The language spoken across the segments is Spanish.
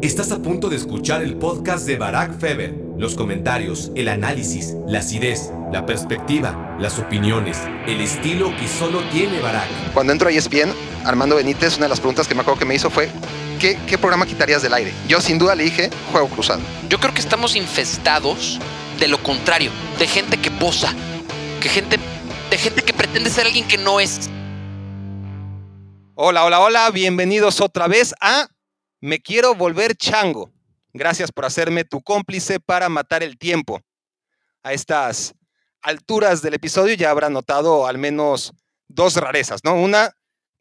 Estás a punto de escuchar el podcast de Barack Feber. Los comentarios, el análisis, la acidez, la perspectiva, las opiniones, el estilo que solo tiene Barack. Cuando entro a ESPN, Armando Benítez, una de las preguntas que me acuerdo que me hizo fue, ¿qué, qué programa quitarías del aire? Yo sin duda le dije, Juego Cruzado. Yo creo que estamos infestados de lo contrario, de gente que posa, que gente, de gente que pretende ser alguien que no es. Hola, hola, hola, bienvenidos otra vez a Me quiero volver chango. Gracias por hacerme tu cómplice para matar el tiempo. A estas alturas del episodio ya habrá notado al menos dos rarezas, ¿no? Una,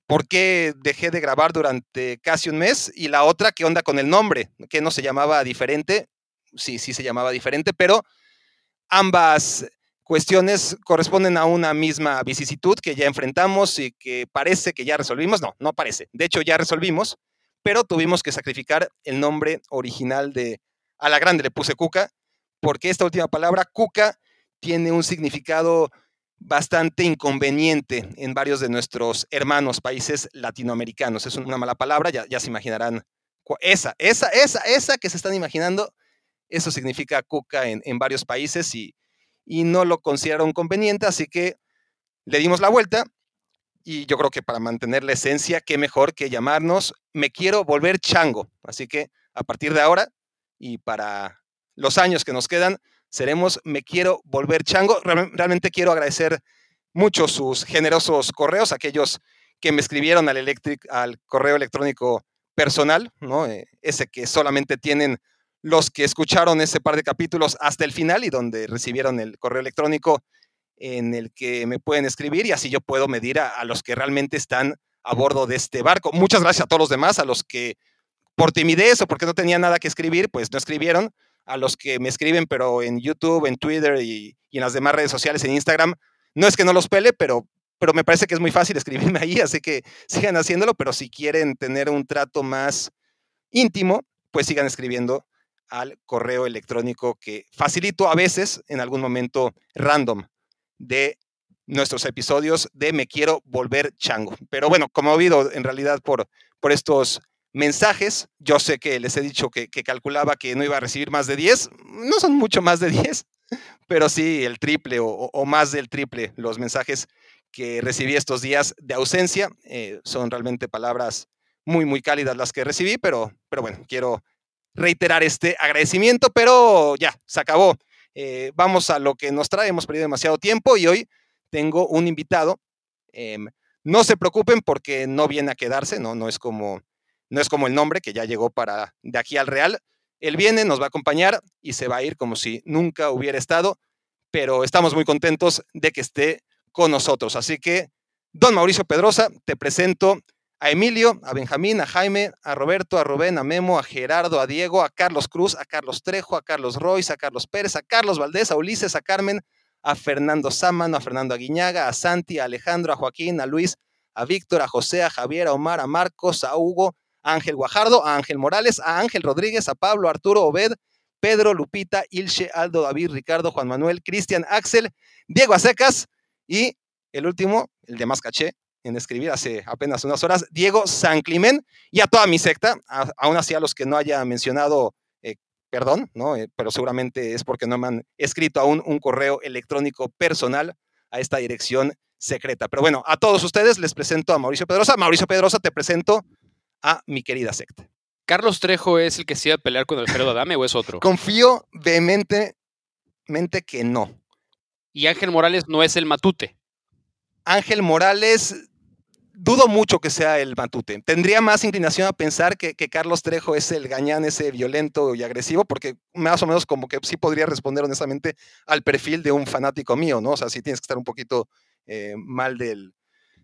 ¿por qué dejé de grabar durante casi un mes? Y la otra, ¿qué onda con el nombre? ¿Que no se llamaba diferente? Sí, sí se llamaba diferente, pero ambas cuestiones corresponden a una misma vicisitud que ya enfrentamos y que parece que ya resolvimos. No, no parece. De hecho, ya resolvimos, pero tuvimos que sacrificar el nombre original de a la grande le puse Cuca, porque esta última palabra, Cuca, tiene un significado bastante inconveniente en varios de nuestros hermanos países latinoamericanos. Es una mala palabra, ya, se imaginarán. Esa, esa, esa, esa que se están imaginando, eso significa Cuca en, en varios países y, y no lo consideraron conveniente, así que le dimos la vuelta y yo creo que para mantener la esencia, qué mejor que llamarnos Me quiero volver chango. Así que a partir de ahora y para los años que nos quedan, seremos Me quiero volver chango. Realmente quiero agradecer mucho sus generosos correos, aquellos que me escribieron al, al correo electrónico personal, ¿no? Eh, ese que solamente tienen los que escucharon ese par de capítulos hasta el final y donde recibieron el correo electrónico en el que me pueden escribir y así yo puedo medir a, los que realmente están a bordo de este barco. Muchas gracias a todos los demás, a los que por timidez o porque no tenía nada que escribir, pues no escribieron, a los que me escriben pero en YouTube, en Twitter y, y en las demás redes sociales, en Instagram. No es que no los pele, pero, pero me parece que es muy fácil escribirme ahí, así que sigan haciéndolo, pero si quieren tener un trato más íntimo, pues sigan escribiendo al correo electrónico que facilito a veces en algún momento random de nuestros episodios de Me Quiero Volver Chango. Pero bueno, como he oído en realidad por, por estos mensajes, yo sé que les he dicho que, que, calculaba que no iba a recibir más de 10, no son mucho más de 10, pero sí el triple o, o más del triple los mensajes que recibí estos días de ausencia. Eh, son realmente palabras muy, muy cálidas las que recibí, pero, pero bueno, quiero reiterar este agradecimiento, pero ya, se acabó. Eh, vamos a lo que nos trae, hemos perdido demasiado tiempo y hoy tengo un invitado. Eh, no se preocupen porque no viene a quedarse, no, no, es como, no es como el nombre que ya llegó para de aquí al Real. Él viene, nos va a acompañar y se va a ir como si nunca hubiera estado, pero estamos muy contentos de que esté con nosotros. Así que, don Mauricio Pedrosa, te presento a Emilio, a Benjamín, a Jaime, a Roberto, a Rubén, a Memo, a Gerardo, a Diego, a Carlos Cruz, a Carlos Trejo, a Carlos Royce, a Carlos Pérez, a Carlos Valdés, a Ulises, a Carmen, a Fernando Sámano, a Fernando Aguiñaga, a Santi, a Alejandro, a Joaquín, a Luis, a Víctor, a José, a Javier, a Omar, a Marcos, a Hugo, a Ángel Guajardo, a Ángel Morales, a Ángel Rodríguez, a Pablo, Arturo Obed, Pedro, Lupita, Ilche, Aldo, David, Ricardo, Juan Manuel, Cristian, Axel, Diego Acecas y el último, el de más caché, en escribir hace apenas unas horas, Diego San Climen, y a toda mi secta, a, aún así a los que no haya mencionado, eh, perdón, ¿no? Eh, pero seguramente es porque no me han escrito aún un correo electrónico personal a esta dirección secreta. Pero bueno, a todos ustedes les presento a Mauricio Pedrosa. Mauricio Pedrosa, te presento a mi querida secta. ¿Carlos Trejo es el que se iba a pelear con Alfredo Adame o es otro? Confío vehementemente que no. ¿Y Ángel Morales no es el matute? Ángel Morales dudo mucho que sea el Matute. Tendría más inclinación a pensar que, que, Carlos Trejo es el gañán ese violento y agresivo, porque más o menos como que sí podría responder honestamente al perfil de un fanático mío, ¿no? O sea, sí tienes que estar un poquito eh, mal del,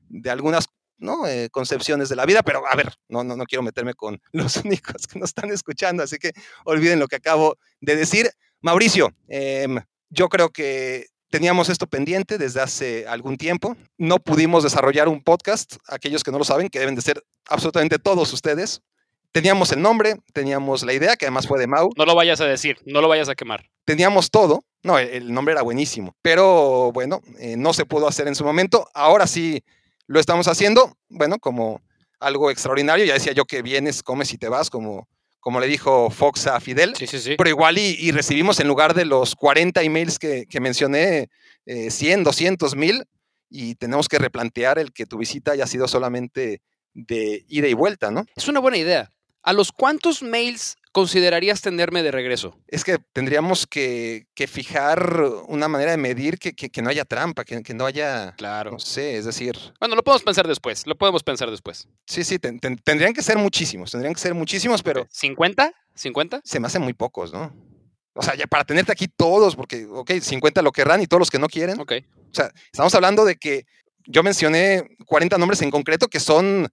de algunas ¿no? Eh, concepciones de la vida, pero a ver, no, no, no quiero meterme con los únicos que nos están escuchando, así que olviden lo que acabo de decir. Mauricio, eh, yo creo que Teníamos esto pendiente desde hace algún tiempo. No pudimos desarrollar un podcast, aquellos que no lo saben, que deben de ser absolutamente todos ustedes. Teníamos el nombre, teníamos la idea, que además fue de Mau. No lo vayas a decir, no lo vayas a quemar. Teníamos todo. No, el, nombre era buenísimo, pero bueno, eh, no se pudo hacer en su momento. Ahora sí lo estamos haciendo, bueno, como algo extraordinario. Ya decía yo que vienes, comes y te vas, como, como le dijo Fox a Fidel. Sí, sí, sí. Pero igual y, y recibimos en lugar de los 40 emails que, que mencioné, eh, 100, 200 mil, y tenemos que replantear el que tu visita haya sido solamente de ida y vuelta, ¿no? Es una buena idea. ¿A los cuántos mails considerarías tenerme de regreso? Es que tendríamos que, que fijar una manera de medir que, que- que no haya trampa, que, que no haya, Claro. no sé, es decir, Bueno, lo podemos pensar después. Lo podemos pensar después. sí, sí, ten- ten- tendrían que ser muchísimos, tendrían que ser muchísimos, pero ¿50? ¿50? se me hacen muy pocos, ¿no? O sea, ya para tenerte aquí todos, porque, ok, 50 lo querrán y todos los que no quieren. Ok. O sea, estamos hablando de que yo mencioné 40 nombres en concreto que son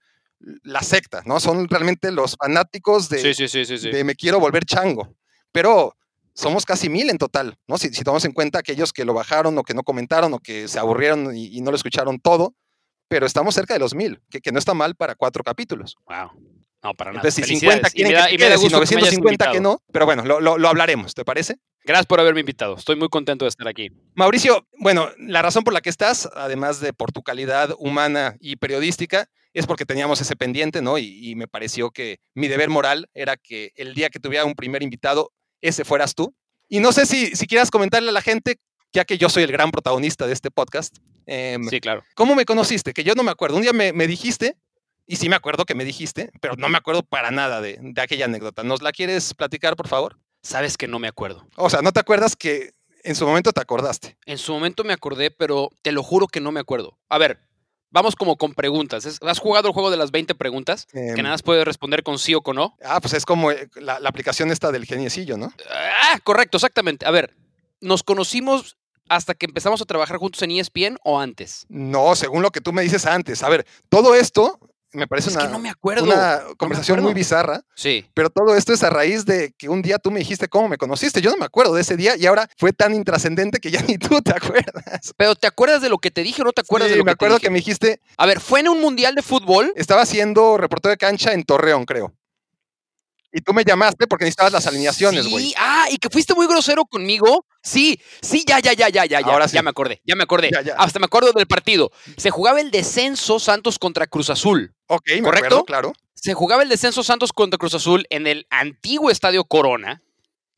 la secta, ¿no? Son realmente los fanáticos de, Sí, sí, sí, de me quiero volver chango. Pero somos casi mil en total, ¿no? Si, si tomamos en cuenta aquellos que lo bajaron o que no comentaron o que se aburrieron y, y no lo escucharon todo, pero estamos cerca de los mil, que, que no está mal para cuatro capítulos. Wow. No, para nada. Entonces, si Felicidades. 50 quieren y me da, que y me da gusto que me hayas 950 que no, pero bueno, lo, lo- lo hablaremos, ¿te parece? Gracias por haberme invitado. Estoy muy contento de estar aquí. Mauricio, bueno, la razón por la que estás, además de por tu calidad humana y periodística, es porque teníamos ese pendiente, ¿no? Y, y me pareció que mi deber moral era que el día que tuviera un primer invitado, ese fueras tú. Y no sé si, si quieras comentarle a la gente, ya que yo soy el gran protagonista de este podcast, em, Sí, claro. ¿cómo me conociste? Que yo no me acuerdo. Un día me, me dijiste, y sí me acuerdo que me dijiste, pero no me acuerdo para nada de, de aquella anécdota. ¿Nos la quieres platicar, por favor? Sabes que no me acuerdo. O sea, ¿no te acuerdas que en su momento te acordaste? En su momento me acordé, pero te lo juro que no me acuerdo. A ver, vamos como con preguntas. ¿Has jugado el juego de las 20 preguntas? Que Em, nada más puedes responder con sí o con no. Ah, pues es como eh, la, la aplicación esta del geniecillo, ¿no? Ah, correcto, exactamente. A ver, ¿nos conocimos hasta que empezamos a trabajar juntos en ESPN o antes? No, según lo que tú me dices antes. A ver, todo esto me parece Es una, que no me acuerdo. una conversación muy acuerdo. bizarra, Sí. pero todo esto es a raíz de que un día tú me dijiste cómo me conociste. Yo no me acuerdo de ese día y ahora fue tan intrascendente que ya ni tú te acuerdas. Pero ¿te acuerdas de lo que te dije o no te acuerdas Sí, de lo me que te acuerdo dije? que me dijiste, A ver, fue en un mundial de fútbol. estaba haciendo reportero de cancha en Torreón, creo. Y tú me llamaste porque necesitabas las alineaciones, güey. Sí, ah, y que fuiste muy grosero conmigo. Sí, sí, ya, ya, ya, ya, ya, ya. Ahora sí. Ya me acordé, ya me acordé. Ya, ya. Hasta me acuerdo del partido. Se jugaba el descenso Santos contra Cruz Azul. Ok, me ¿Correcto? acuerdo, claro. Se jugaba el descenso Santos contra Cruz Azul en el antiguo Estadio Corona,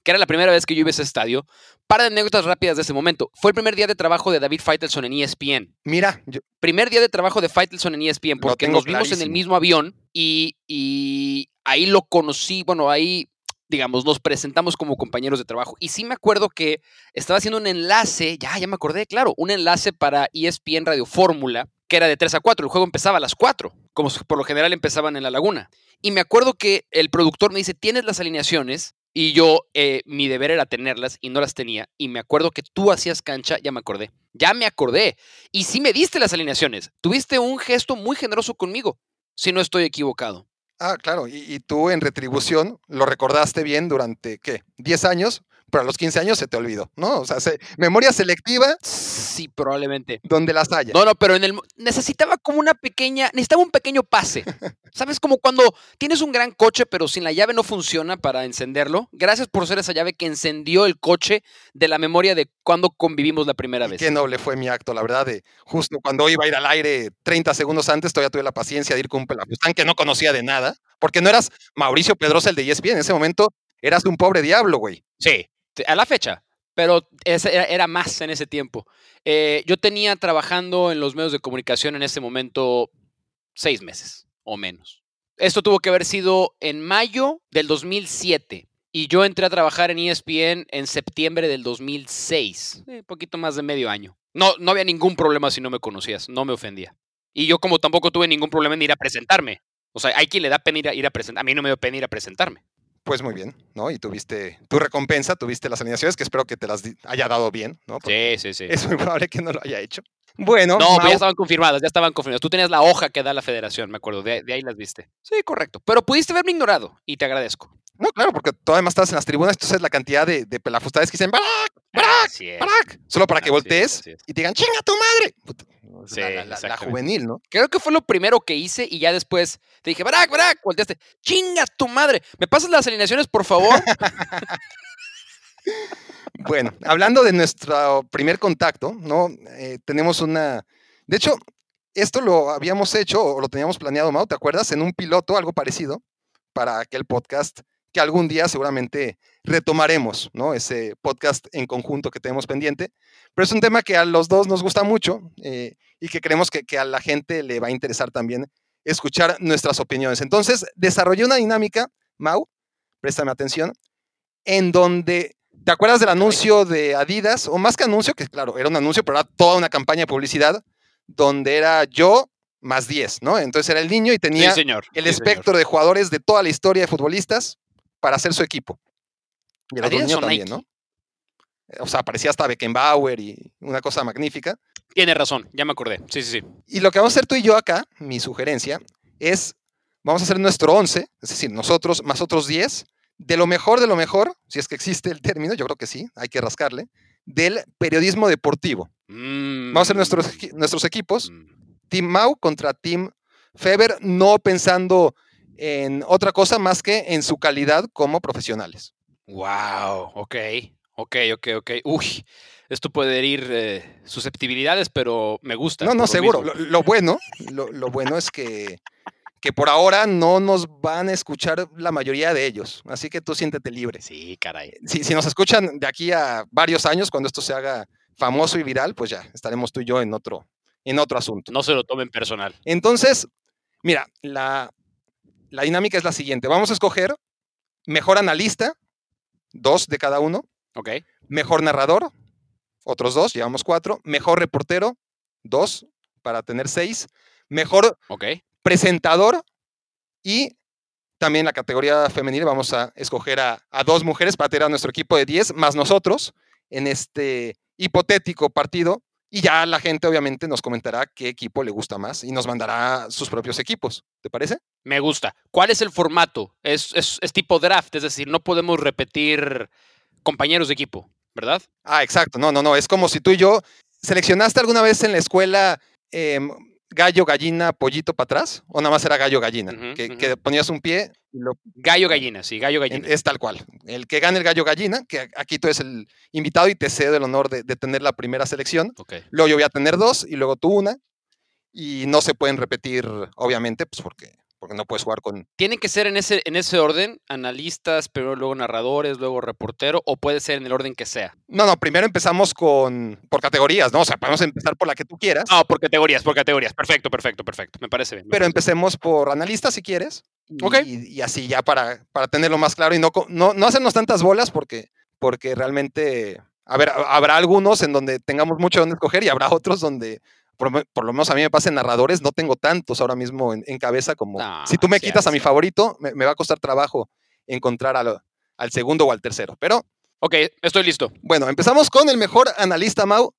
que era la primera vez que yo iba a ese estadio. Para de anécdotas rápidas de ese momento. Fue el primer día de trabajo de David Feitelson en ESPN. Mira, yo- Primer día de trabajo de Feitelson en ESPN, porque nos vimos en el mismo avión y, y ahí lo conocí, bueno, ahí, digamos, nos presentamos como compañeros de trabajo. Y sí me acuerdo que estaba haciendo un enlace, ya, ya me acordé, claro, un enlace para ESPN Radio Fórmula, que era de 3 a 4. El juego empezaba a las 4, como por lo general empezaban en la laguna. Y me acuerdo que el productor me dice, ¿tienes las alineaciones? Y yo, eh, mi deber era tenerlas y no las tenía. Y me acuerdo que tú hacías cancha, ya me acordé. Ya me acordé. Y sí me diste las alineaciones. Tuviste un gesto muy generoso conmigo, si no estoy equivocado. Ah, claro, y, tú en retribución lo recordaste bien durante, ¿qué? 10 años, pero a los 15 años se te olvidó, ¿no? O sea, se- memoria selectiva Sí, probablemente. donde las haya. No, no, pero en el necesitaba como una pequeña, necesitaba un pequeño pase. ¿Sabes? Como cuando tienes un gran coche, pero sin la llave no funciona para encenderlo. Gracias por ser esa llave que encendió el coche de la memoria de cuando convivimos la primera vez. Qué noble fue mi acto, la verdad, de justo cuando iba a ir al aire 30 segundos antes, todavía tuve la paciencia de ir con un pelafustán que no conocía de nada, porque no eras Mauricio Pedrosa el de ESPN, en ese momento eras un pobre diablo, güey. Sí, a la fecha. Pero era, más en ese tiempo. Eh, yo tenía trabajando en los medios de comunicación en ese momento seis meses o menos. Esto tuvo que haber sido en mayo del 2007. Y yo entré a trabajar en ESPN en septiembre del 2006. Un poquito más de medio año. No, no había ningún problema si no me conocías. No me ofendía. Y yo como tampoco tuve ningún problema en ir a presentarme. O sea, hay quien le da pena ir a, ir a presentar. A mí no me dio pena ir a presentarme. Pues muy bien, ¿no? Y tuviste tu recompensa, tuviste las alineaciones, que espero que te las haya dado bien, ¿no? Porque Sí, sí, sí. Es muy probable que no lo haya hecho. Bueno, No, ya estaban confirmadas, ya estaban confirmadas. Tú tenías la hoja que da la federación, me acuerdo, de, de ahí las viste. Sí, correcto. Pero pudiste haberme ignorado y te agradezco. No, claro, porque tú además estás en las tribunas, entonces la cantidad de, de pelafustades que dicen ¡Barak! ¡Barak! ¡Barak! Solo para que Así voltees es. y te digan ¡Chinga tu madre! Puta, o sea, Sí, la, la- juvenil, ¿no? Creo que fue lo primero que hice y ya después te dije, Barack, Barack, volteaste. ¡Chinga tu madre! ¿Me pasas las alineaciones, por favor? Bueno, hablando de nuestro primer contacto, ¿no? Eh, tenemos una. De hecho, esto lo habíamos hecho o lo teníamos planeado, Mau, ¿te acuerdas? En un piloto, algo parecido, para aquel podcast que algún día seguramente retomaremos, ¿no? Ese podcast en conjunto que tenemos pendiente. Pero es un tema que a los dos nos gusta mucho eh, y que creemos que, que a la gente le va a interesar también escuchar nuestras opiniones. Entonces, desarrollé una dinámica, Mau, préstame atención, en donde, ¿te acuerdas del anuncio de Adidas? O más que anuncio, que claro, era un anuncio, pero era toda una campaña de publicidad, donde era yo más 10, ¿no? Entonces era el niño y tenía Sí, señor. el Sí, espectro de jugadores de toda la historia de futbolistas para hacer su equipo. Y el otro ¿Adidas también, Nike? ¿no? O sea, aparecía hasta Beckenbauer y una cosa magnífica. Tiene razón, ya me acordé. Sí, sí, sí. Y lo que vamos a hacer tú y yo acá, mi sugerencia, es, vamos a hacer nuestro 11, es decir, nosotros más otros 10, de lo mejor de lo mejor, si es que existe el término, yo creo que sí, hay que rascarle, del periodismo deportivo. Vamos a hacer nuestros, equi- nuestros equipos, Mm. Team Mau contra Team Feber, no pensando en otra cosa más que en su calidad como profesionales. Wow, ok, ok, ok, ok. Uy, esto puede herir eh, susceptibilidades, pero me gusta. No, no, lo seguro. Lo, lo bueno, lo, lo bueno es que, que por ahora no nos van a escuchar la mayoría de ellos. Así que tú siéntete libre. Sí, caray. Si, si nos escuchan de aquí a varios años, cuando esto se haga famoso y viral, pues ya estaremos tú y yo en otro, en otro asunto. No se lo tomen personal. Entonces, mira, la, la dinámica es la siguiente. Vamos a escoger mejor analista, dos de cada uno, Ok, mejor narrador, otros dos, llevamos cuatro, mejor reportero, dos, para tener seis, mejor ok. presentador y también la categoría femenil vamos a escoger a, a dos mujeres para tener a nuestro equipo de 10 más nosotros en este hipotético partido y ya la gente obviamente nos comentará qué equipo le gusta más y nos mandará sus propios equipos. ¿Te parece? Me gusta. ¿Cuál es el formato? Es, es, es tipo draft, es decir, no podemos repetir compañeros de equipo, ¿verdad? Ah, exacto. No, no, no. Es como si tú y yo seleccionaste alguna vez en la escuela em, gallo, gallina, pollito para atrás o nada más era gallo, gallina, que, ponías un pie lo Gallo gallina, sí, gallo gallina. Es tal cual. El que gane el gallo gallina, que aquí tú eres el invitado y te cedo el honor de, de tener la primera selección. Ok. Luego yo voy a tener dos y luego tú una. Y no se pueden repetir, obviamente, pues porque, porque no puedes jugar con... ¿Tienen que ser en ese, en ese orden? Analistas, pero luego narradores, luego reportero, o puede ser en el orden que sea. No, no, primero empezamos con por categorías, ¿no? O sea, podemos empezar por la que tú quieras, No, por categorías, por categorías. Perfecto, perfecto, perfecto. Me parece bien. me pero parece empecemos por analistas si quieres. Y, Ok. y así ya para, para tenerlo más claro y no, no, no hacernos tantas bolas porque, porque realmente, a ver, ha- habrá algunos en donde tengamos mucho donde escoger y habrá otros donde, por, lo me- por lo menos a mí me pasa en narradores, no tengo tantos ahora mismo en, en cabeza como si tú me quitas a mi favorito, me, me va a costar trabajo encontrar al, al segundo o al tercero. Pero. Ok, estoy listo. bueno, empezamos con el mejor analista, Mau.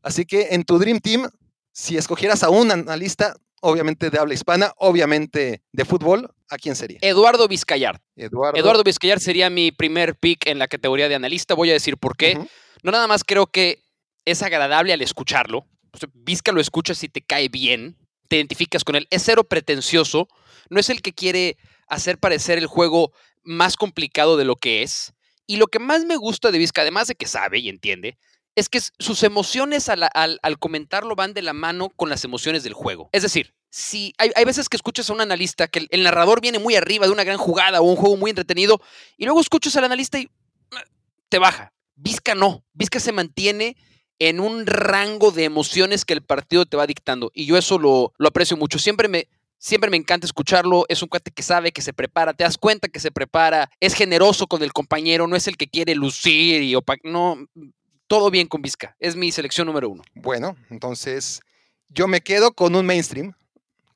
Así que en tu Dream Team, si escogieras a un analista, obviamente de habla hispana, obviamente de fútbol, ¿a quién sería? Eduardo Vizcayar. Eduardo. Eduardo Vizcayar sería mi primer pick en la categoría de analista. Voy a decir por qué. Ujú. No nada más creo que es agradable al escucharlo. O Vizca lo escuchas y te cae bien, te identificas con él. Es cero pretencioso, no es el que quiere hacer parecer el juego más complicado de lo que es. Y lo que más me gusta de Vizca, además de que sabe y entiende, es que sus emociones al, comentarlo van de la mano con las emociones del juego. Es decir, si hay, veces que escuchas a un analista que el, el narrador viene muy arriba de una gran jugada o un juego muy entretenido, y luego escuchas al analista y eh, te baja. Vizca no. Vizca se mantiene en un rango de emociones que el partido te va dictando. Y yo eso lo, lo aprecio mucho. Siempre me, siempre me encanta escucharlo. Es un cuate que sabe, que se prepara. Te das cuenta que se prepara. Es generoso con el compañero. No es el que quiere lucir y opa- No, todo bien con Vizca. Es mi selección número uno. Bueno, entonces yo me quedo con un mainstream,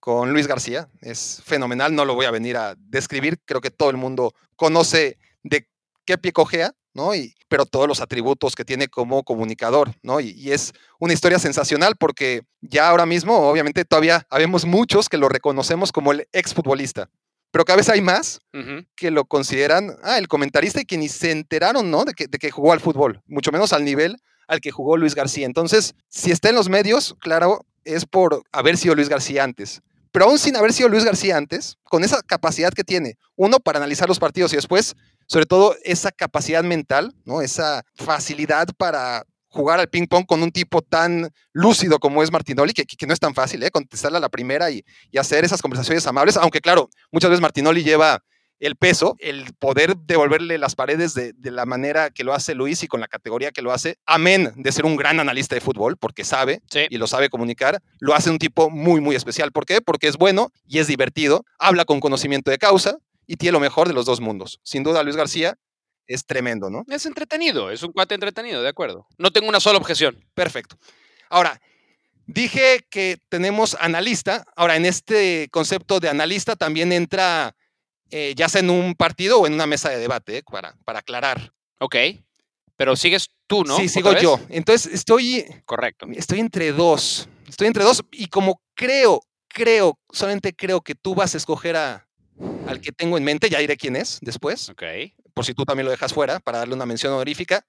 con Luis García. Es fenomenal, no lo voy a venir a describir. Creo que todo el mundo conoce de qué pie cojea, ¿no? Y, pero todos los atributos que tiene como comunicador, ¿no? Y, y es una historia sensacional porque ya ahora mismo, obviamente, todavía habemos muchos que lo reconocemos como el exfutbolista. Pero cada vez hay más que lo consideran, ah, el comentarista y que ni se enteraron, ¿no? De que, de que jugó al fútbol, mucho menos al nivel al que jugó Luis García. Entonces, si está en los medios, claro, es por haber sido Luis García antes. Pero aún sin haber sido Luis García antes, con esa capacidad que tiene, uno, para analizar los partidos y después, sobre todo, esa capacidad mental, ¿no? Esa facilidad para jugar al ping-pong con un tipo tan lúcido como es Martinoli, que, que no es tan fácil, ¿eh? Contestarle a la primera y, y hacer esas conversaciones amables, aunque claro, muchas veces Martinoli lleva el peso, el poder devolverle las paredes de, de, la manera que lo hace Luis y con la categoría que lo hace, amén de ser un gran analista de fútbol, porque sabe Sí. y lo sabe comunicar, lo hace un tipo muy, muy especial. ¿Por qué? Porque es bueno y es divertido, habla con conocimiento de causa y tiene lo mejor de los dos mundos. Sin duda, Luis García es tremendo, ¿no? Es entretenido, es un cuate entretenido, de acuerdo. No tengo una sola objeción. Perfecto. Ahora, dije que tenemos analista. Ahora, en este concepto de analista también entra eh, ya sea en un partido o en una mesa de debate, eh, para, para aclarar. Ok. Pero sigues tú, ¿no? Sí, ¿Otra sigo vez? yo. Entonces, estoy, Correcto. estoy entre dos. Estoy entre dos y como creo, creo, solamente creo que tú vas a escoger a, al que tengo en mente, ya diré quién es después, por si tú también lo dejas fuera, para darle una mención honorífica.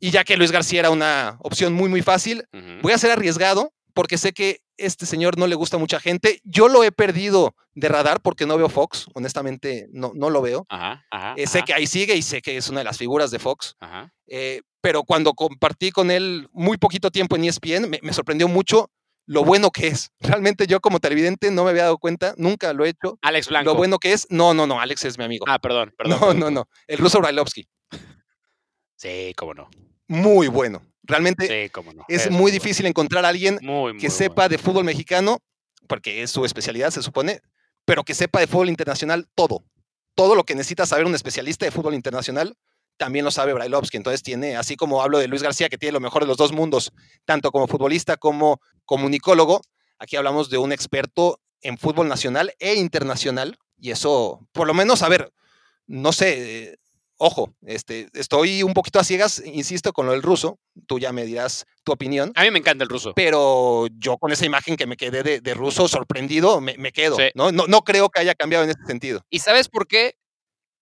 Y ya que Luis García era una opción muy, muy fácil. Voy a ser arriesgado porque sé que este señor no le gusta a mucha gente. Yo lo he perdido de radar porque no veo Fox. Honestamente, no, no lo veo. Ajá, ajá. Eh, sé ajá, que ahí sigue y sé que es una de las figuras de Fox. Eh, pero cuando compartí con él muy poquito tiempo en ESPN, me, me sorprendió mucho lo bueno que es. Realmente yo como televidente no me había dado cuenta, nunca lo he hecho. Alex Blanco. Lo bueno que es, no, no, no, Alex es mi amigo. Ah, perdón, perdón. no, no, no. El ruso Brailovsky, Sí, cómo no. muy bueno. Realmente Sí, cómo no. es muy muy difícil encontrar a alguien bueno. Muy, muy que bueno. sepa de fútbol mexicano, porque es su especialidad, se supone, pero que sepa de fútbol internacional todo. Todo lo que necesita saber un especialista de fútbol internacional, también lo sabe Brailovsky. Entonces tiene, así como hablo de Luis García, que tiene lo mejor de los dos mundos, tanto como futbolista como comunicólogo, aquí hablamos de un experto en fútbol nacional e internacional. Y eso, por lo menos, a ver, no sé, eh, ojo, este, estoy un poquito a ciegas, insisto, con lo del ruso. Tú ya me dirás tu opinión A mí me encanta el ruso. pero yo con esa imagen que me quedé de, de ruso sorprendido, me, me quedo. Sí. ¿no? No, no creo que haya cambiado en ese sentido. ¿Y sabes por qué?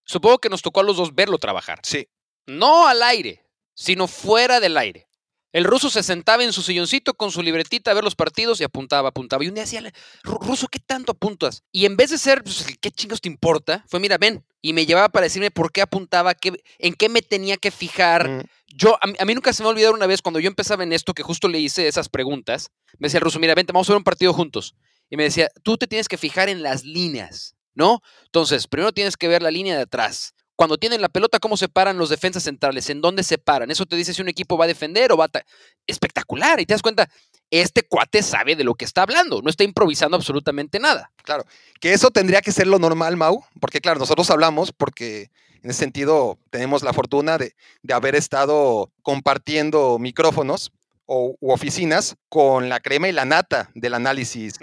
Supongo que nos tocó a los dos verlo trabajar. Sí, No al aire, sino fuera del aire. El ruso se sentaba en su silloncito con su libretita a ver los partidos y apuntaba, apuntaba. Y un día decía, "Ru- Ruso, ¿qué tanto apuntas? Y en vez de ser, pues, ¿qué chingos te importa? Fue, mira, ven. Y me llevaba para decirme por qué apuntaba, qué, en qué me tenía que fijar. mm, Yo, a mí, a mí nunca se me va a olvidar una vez cuando yo empezaba en esto, que justo le hice esas preguntas. Me decía el ruso, mira, vente, vamos a ver un partido juntos. Y me decía, tú te tienes que fijar en las líneas, ¿no? Entonces, primero tienes que ver la línea de atrás. Cuando tienen la pelota, ¿cómo se paran los defensas centrales? ¿En dónde se paran? Eso te dice si un equipo va a defender o va a... Espectacular. Y te das cuenta, este cuate sabe de lo que está hablando. No está improvisando absolutamente nada. claro. Que eso tendría que ser lo normal, Mau, porque claro, nosotros hablamos porque en ese sentido tenemos la fortuna de, de haber estado compartiendo micrófonos o, u oficinas con la crema y la nata del análisis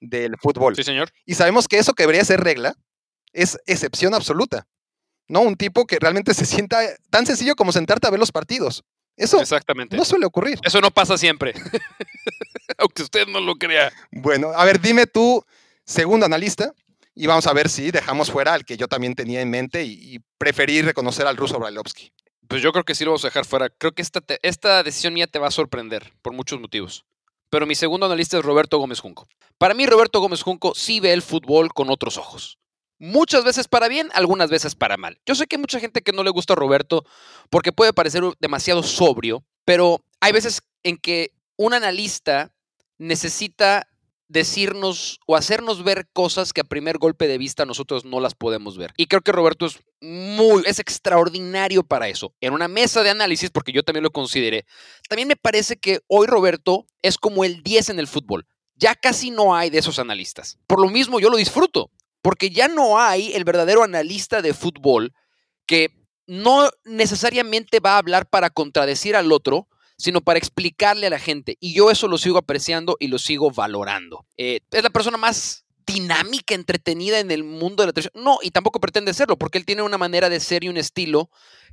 del fútbol. Sí, señor. Y sabemos que eso que debería ser regla es excepción absoluta. ¿No? Un tipo que realmente se sienta tan sencillo como sentarte a ver los partidos. Eso Exactamente. no suele ocurrir. Eso no pasa siempre. Aunque usted no lo crea. Bueno, a ver, dime tú, segundo analista, y vamos a ver si dejamos fuera al que yo también tenía en mente y, y preferí reconocer al ruso Brailovsky. Pues yo creo que sí lo vamos a dejar fuera. Creo que esta, esta decisión mía te va a sorprender por muchos motivos. Pero mi segundo analista es Roberto Gómez Junco. Para mí, Roberto Gómez Junco sí ve el fútbol con otros ojos. Muchas veces para bien, algunas veces para mal. Yo sé que hay mucha gente que no le gusta a Roberto porque puede parecer demasiado sobrio, pero hay veces en que un analista necesita decirnos o hacernos ver cosas que a primer golpe de vista nosotros no las podemos ver. Y creo que Roberto es muy, es extraordinario para eso. En una mesa de análisis, porque yo también lo consideré, también me parece que hoy Roberto es como el 10 en el fútbol. Ya casi no hay de esos analistas. Por lo mismo yo lo disfruto, porque ya no hay el verdadero analista de fútbol que no necesariamente va a hablar para contradecir al otro, sino para explicarle a la gente. Y yo eso lo sigo apreciando y lo sigo valorando. Eh, es la persona más dinámica, entretenida en el mundo de la televisión. No, y tampoco pretende serlo, porque él tiene una manera de ser y un estilo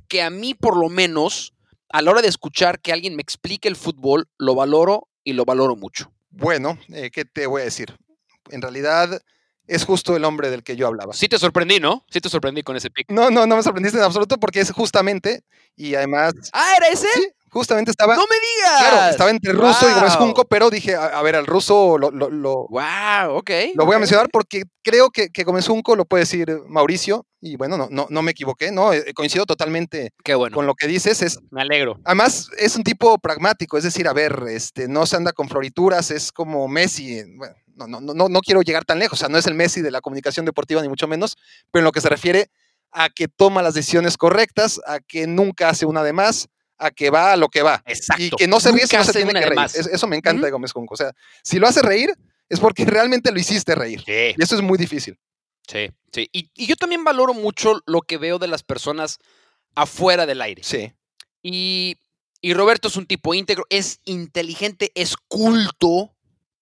que a mí, por lo menos, a la hora de escuchar que alguien me explique el fútbol, lo valoro y lo valoro mucho. Bueno, eh, ¿qué te voy a decir? En realidad es justo el hombre del que yo hablaba. Sí te sorprendí, ¿no? Sí te sorprendí con ese pick. No, no, no me sorprendiste en absoluto porque es justamente, y además, Ah, ¿era ese? sí, Justamente estaba, ¡No me digas! claro, estaba entre ruso y Gómez. Junco, pero dije, a, a ver, al ruso lo, lo- lo- Wow, ok. lo voy a mencionar porque creo que, que Gómez Junco lo puede decir Mauricio, y bueno, no, no, no me equivoqué, ¿no? Eh, coincido totalmente Qué bueno. con lo que dices, es, Me alegro. además es un tipo pragmático, es decir, a ver, este, no se anda con florituras, es como Messi, eh, bueno, no, no, no, no quiero llegar tan lejos, o sea, no es el Messi de la comunicación deportiva, ni mucho menos, pero en lo que se refiere a que toma las decisiones correctas, a que nunca hace una de más, a que va a lo que va. Exacto. Y que no se ríe si no se tiene que reír. Es- eso me encanta de Gómez Junco. O sea, si lo hace reír, es porque realmente lo hiciste reír. Sí, Y eso es muy difícil. sí, sí. Y, y yo también valoro mucho lo que veo de las personas afuera del aire. Sí. Y, y Roberto es un tipo íntegro, es inteligente, es culto,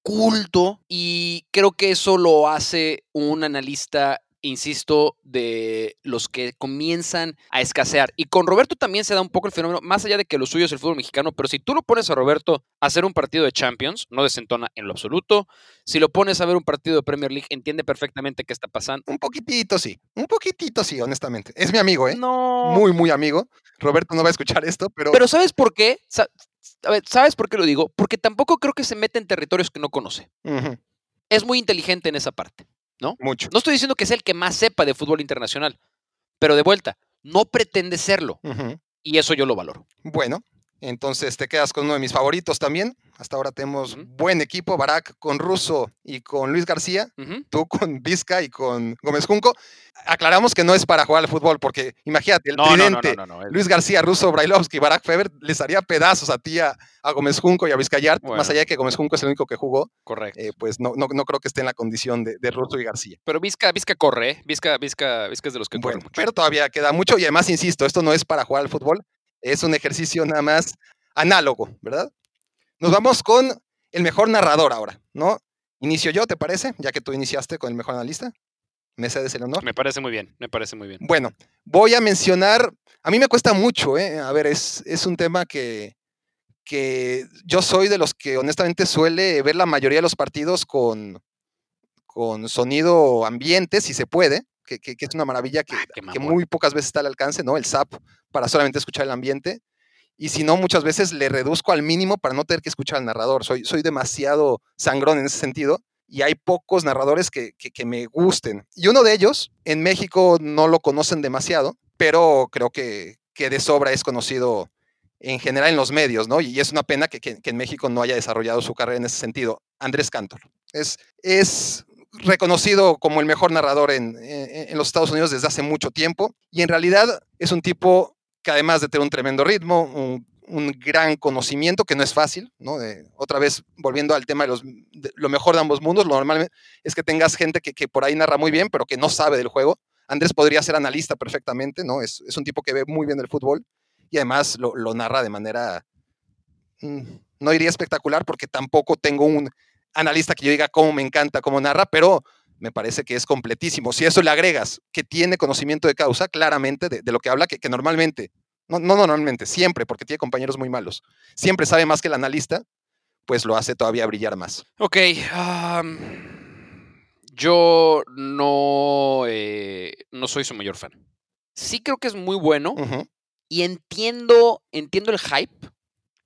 culto, y creo que eso lo hace un analista, insisto, de los que comienzan a escasear. Y con Roberto también se da un poco el fenómeno, más allá de que lo suyo es el fútbol mexicano, pero si tú lo pones a Roberto a hacer un partido de Champions, no desentona en lo absoluto. Si lo pones a ver un partido de Premier League, entiende perfectamente qué está pasando. Un poquitito sí. Un poquitito sí, honestamente. Es mi amigo, ¿eh? No. Muy, muy amigo. Roberto no va a escuchar esto, pero, Pero ¿sabes por qué? Sa- a ver, ¿Sabes por qué lo digo? Porque tampoco creo que se mete en territorios que no conoce. Es muy inteligente en esa parte. Mucho. No estoy diciendo que sea el que más sepa de fútbol internacional, pero de vuelta, no pretende serlo. Y eso yo lo valoro. Bueno, entonces te quedas con uno de mis favoritos también. Hasta ahora tenemos buen equipo, Barak con Russo y con Luis García. Tú con Vizca y con Gómez Junco. Aclaramos que no es para jugar al fútbol, porque imagínate, el No, no, no, tridente, no, no, Luis García, Russo, Brailovsky Barak Feber les haría pedazos a ti, a, a Gómez Junco y a Vizcayart, Bueno. más allá de que Gómez Junco es el único que jugó, Correcto. eh, pues no, no, no creo que esté en la condición de, de Russo y García. Pero Vizca, Vizca corre, ¿eh? Vizca, Vizca, Vizca es de los que Bueno, corre mucho. pero todavía queda mucho y además, insisto, esto no es para jugar al fútbol, es un ejercicio nada más análogo, ¿verdad? Nos vamos con el mejor narrador ahora, ¿no? Inicio yo, ¿te parece? Ya que tú iniciaste con el mejor analista. ¿Me cedes el honor? Me parece muy bien, me parece muy bien. Bueno, voy a mencionar, a mí me cuesta mucho, ¿eh? A ver, es, es un tema que, que yo soy de los que honestamente suele ver la mayoría de los partidos con, con sonido ambiente, si se puede, que, que- que es una maravilla que, Ah, que muy pocas veces está al alcance, ¿no? El SAP para solamente escuchar el ambiente. Y si no, muchas veces le reduzco al mínimo para no tener que escuchar al narrador. Soy, soy demasiado sangrón en ese sentido y hay pocos narradores que, que- que me gusten. Y uno de ellos, en México no lo conocen demasiado, pero creo que, que de sobra es conocido en general en los medios, ¿no? Y es una pena que, que- que en México no haya desarrollado su carrera en ese sentido. Andrés Cantor. Es, es reconocido como el mejor narrador en, en- los Estados Unidos desde hace mucho tiempo y en realidad es un tipo que además de tener un tremendo ritmo, un, gran conocimiento, que no es fácil, ¿no? Otra vez, volviendo al tema de, los, lo mejor de ambos mundos, lo normal es que tengas gente que, que por ahí narra muy bien, pero que no sabe del juego. Andrés podría ser analista perfectamente, ¿no? Es, es un tipo que ve muy bien el fútbol y además lo, lo narra de manera, mm, no diría espectacular, porque tampoco tengo un analista que yo diga cómo me encanta, cómo narra, pero me parece que es completísimo. Si eso le agregas que tiene conocimiento de causa, claramente, de, de lo que habla, que, que normalmente, no, no normalmente, siempre, porque tiene compañeros muy malos, siempre sabe más que el analista, pues lo hace todavía brillar más. Ok. yo no, eh, no soy su mayor fan. Sí creo que es muy bueno y entiendo, entiendo el hype.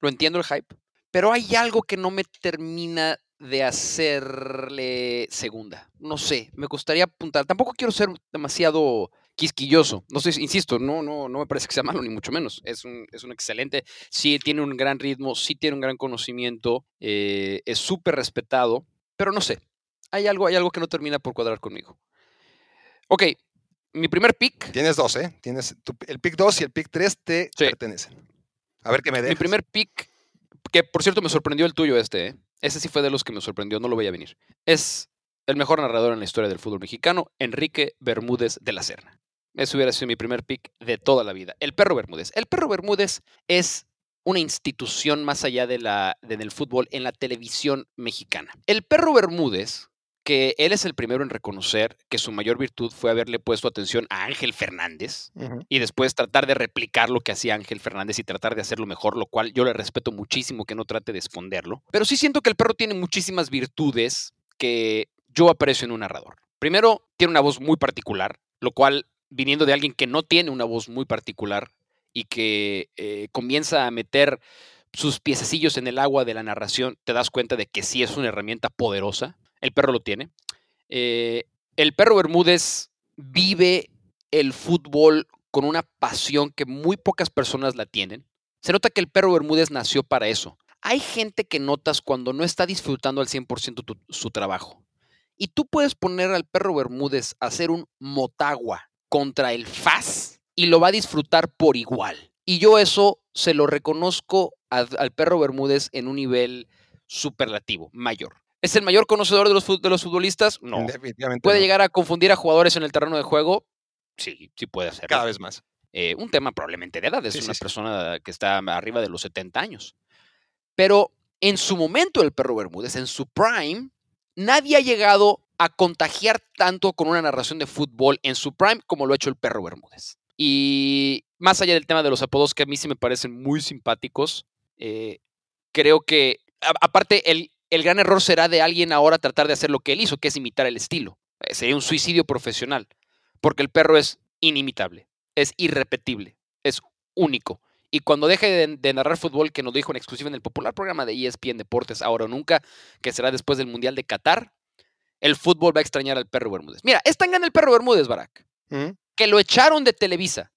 Lo entiendo el hype. Pero hay algo que no me termina de hacerle segunda. No sé, me gustaría apuntar. Tampoco quiero ser demasiado quisquilloso. No sé, insisto, no, no, no me parece que sea malo, ni mucho menos. Es un, es un excelente. Sí tiene un gran ritmo, sí tiene un gran conocimiento, eh, es súper respetado, pero no sé. Hay algo, hay algo que no termina por cuadrar conmigo. Ok, mi primer pick. Tienes dos, ¿eh? Tienes tu- el pick 2 y el pick 3 te Sí. pertenecen. A ver qué me Mi dejas. primer pick, que por cierto me sorprendió el tuyo este, ¿eh? Ese sí fue de los que me sorprendió, no lo veía venir. Es el mejor narrador en la historia del fútbol mexicano, Enrique Bermúdez de la Serna. Ese hubiera sido mi primer pick de toda la vida. El perro Bermúdez. El perro Bermúdez es una institución más allá de la, de- del fútbol en la televisión mexicana. El perro Bermúdez, que él es el primero en reconocer que su mayor virtud fue haberle puesto atención a Ángel Fernández, y después tratar de replicar lo que hacía Ángel Fernández y tratar de hacerlo mejor, lo cual yo le respeto muchísimo que no trate de esconderlo. Pero sí siento que el perro tiene muchísimas virtudes que yo aprecio en un narrador. Primero, tiene una voz muy particular, lo cual, viniendo de alguien que no tiene una voz muy particular y que eh, comienza a meter sus piececillos en el agua de la narración, te das cuenta de que sí es una herramienta poderosa. El perro lo tiene. Eh, el perro Bermúdez vive el fútbol con una pasión que muy pocas personas la tienen. Se nota que el perro Bermúdez nació para eso. Hay gente que notas cuando no está disfrutando al 100% su trabajo. Y tú puedes poner al perro Bermúdez a hacer un motagua contra el FAS y lo va a disfrutar por igual. Y yo eso se lo reconozco al perro Bermúdez en un nivel superlativo, mayor. ¿Es el mayor conocedor de los, de los futbolistas? No. Definitivamente. ¿Puede no. llegar a confundir a jugadores en el terreno de juego? Sí, sí puede hacerlo. Cada vez más. Eh, un tema probablemente de edad, es Sí, una sí. persona que está arriba de los 70 años. Pero en su momento el perro Bermúdez, en su prime, nadie ha llegado a contagiar tanto con una narración de fútbol en su prime como lo ha hecho el perro Bermúdez. Y más allá del tema de los apodos que a mí sí me parecen muy simpáticos, eh, creo que, a- aparte, el, el gran error será de alguien ahora tratar de hacer lo que él hizo, que es imitar el estilo. Eh, sería un suicidio profesional, porque el perro es inimitable, es irrepetible, es único. Y cuando deje de, de narrar fútbol, que nos dijo en exclusiva en el popular programa de ESPN Deportes, ahora o nunca, que será después del Mundial de Qatar, el fútbol va a extrañar al perro Bermúdez. Mira, es tan grande el perro Bermúdez, Barack, Ujú. que lo echaron de Televisa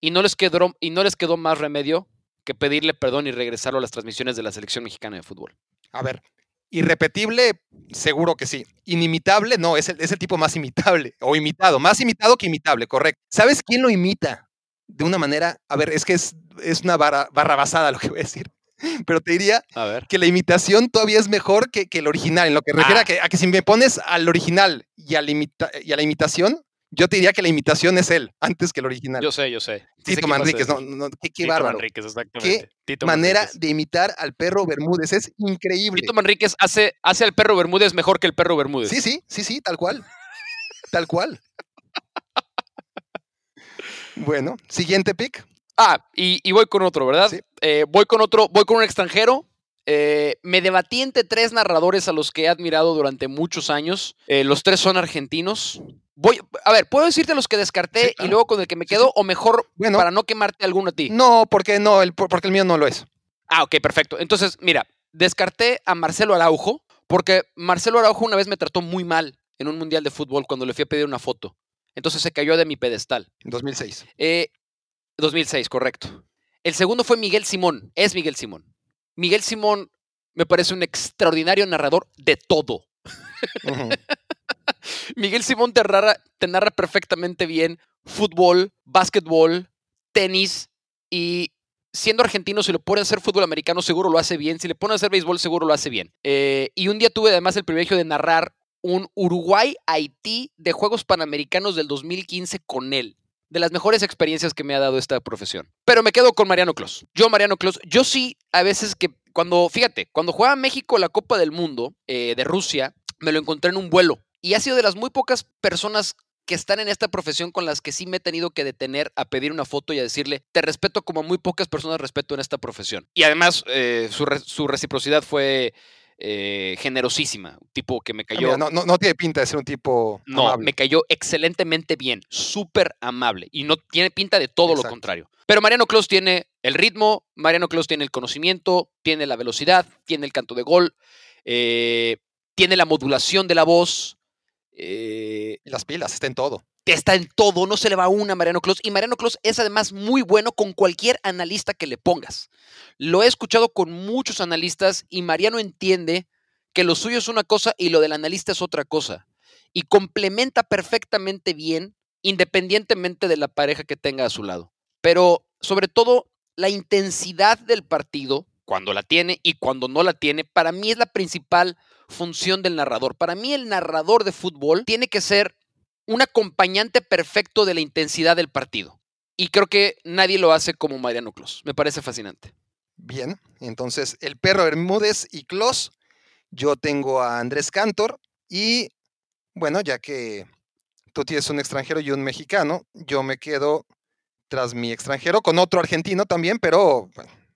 y no les quedó, y no les quedó más remedio que pedirle perdón y regresarlo a las transmisiones de la selección mexicana de fútbol. A ver, irrepetible, seguro que sí. Inimitable, no, es el, es el tipo más imitable. O imitado, más imitado que imitable, correcto. ¿Sabes quién lo imita? De una manera, a ver, es que es, es una barra, barra basada lo que voy a decir. Pero te diría A ver. que la imitación todavía es mejor que, que el original. En lo que refiere Ah. a, que, a que si me pones al original y a, la imita- y a la imitación, yo te diría que la imitación es él, antes que el original. Yo sé, yo sé. Tito Manríquez, no, no, qué, qué Tito bárbaro. Manríquez, exactamente. Tito Manera Manríquez. de imitar al perro Bermúdez, es increíble. Tito Manríquez hace, hace al perro Bermúdez mejor que el perro Bermúdez. Sí, sí, sí, sí, tal cual. tal cual. Bueno, siguiente pick. Ah, y, y voy con otro, ¿verdad? Sí. Eh, voy con otro, voy con un extranjero. Eh, me debatí entre tres narradores a los que he admirado durante muchos años. Eh, los tres son argentinos. Voy, a ver, ¿puedo decirte los que descarté Sí, y luego con el que me quedo? sí. O mejor, Bueno. para no quemarte alguno a ti. No, porque no, el, porque el mío no lo es. Ah, ok, perfecto. Entonces, mira, descarté a Marcelo Araujo porque Marcelo Araujo una vez me trató muy mal en un mundial de fútbol cuando le fui a pedir una foto. Entonces se cayó de mi pedestal. 2006. Eh, 2006, correcto. El segundo fue Miguel Simón. Es Miguel Simón. Miguel Simón me parece un extraordinario narrador de todo. Miguel Simón te narra, te narra perfectamente bien fútbol, básquetbol, tenis y siendo argentino, si lo pone a hacer fútbol americano, seguro lo hace bien. Si le pone a hacer béisbol, seguro lo hace bien. Eh, y un día tuve además el privilegio de narrar un Uruguay-Haití de Juegos Panamericanos del 2015 con él. De las mejores experiencias que me ha dado esta profesión. Pero me quedo con Mariano Clos. Yo, Mariano Clos, yo sí, a veces que cuando, fíjate, cuando juega México la Copa del Mundo eh, de Rusia, me lo encontré en un vuelo. Y ha sido de las muy pocas personas que están en esta profesión con las que sí me he tenido que detener a pedir una foto y a decirle, te respeto como muy pocas personas respeto en esta profesión. Y además, eh, su, su reciprocidad fue eh, generosísima. Un tipo que me Ah, cayó... mira, no, no, no tiene pinta de ser un tipo No, amable. me cayó excelentemente bien, súper amable y no tiene pinta de todo lo contrario. Pero Mariano Clos tiene el ritmo, Mariano Clos tiene el conocimiento, tiene la velocidad, tiene el canto de gol, eh, tiene la modulación de la voz, eh, las pilas, está en todo. está en todo, no se le va una a Mariano Clos. Y Mariano Clos es además muy bueno con cualquier analista que le pongas. Lo he escuchado con muchos analistas y Mariano entiende que lo suyo es una cosa y lo del analista es otra cosa. Y complementa perfectamente bien, independientemente de la pareja que tenga a su lado. Pero sobre todo, la intensidad del partido, cuando la tiene y cuando no la tiene, para mí es la principal función del narrador. Para mí el narrador de fútbol tiene que ser un acompañante perfecto de la intensidad del partido. Y creo que nadie lo hace como Mariano Clos. Me parece fascinante. Bien, entonces el perro Bermúdez y Klos. Yo tengo a Andrés Cantor y bueno, ya que tú tienes un extranjero y un mexicano, yo me quedo tras mi extranjero con otro argentino también, pero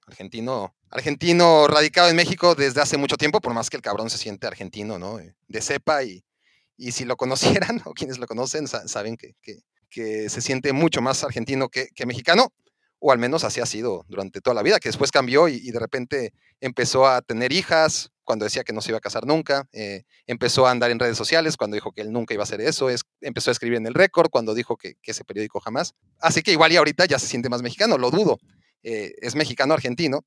argentino, argentino radicado en México desde hace mucho tiempo, por más que el cabrón se siente argentino, ¿no? Eh, De cepa y, y si lo conocieran o quienes lo conocen sa- saben que, que- que se siente mucho más argentino que, mexicano, o al menos así ha sido durante toda la vida, que después cambió y, de repente empezó a tener hijas cuando decía que no se iba a casar nunca, eh, empezó a andar en redes sociales cuando dijo que él nunca iba a hacer eso, es, empezó a escribir en el récord cuando dijo que, ese periódico jamás. Así que igual y ahorita ya se siente más mexicano, lo dudo. Eh, es mexicano-argentino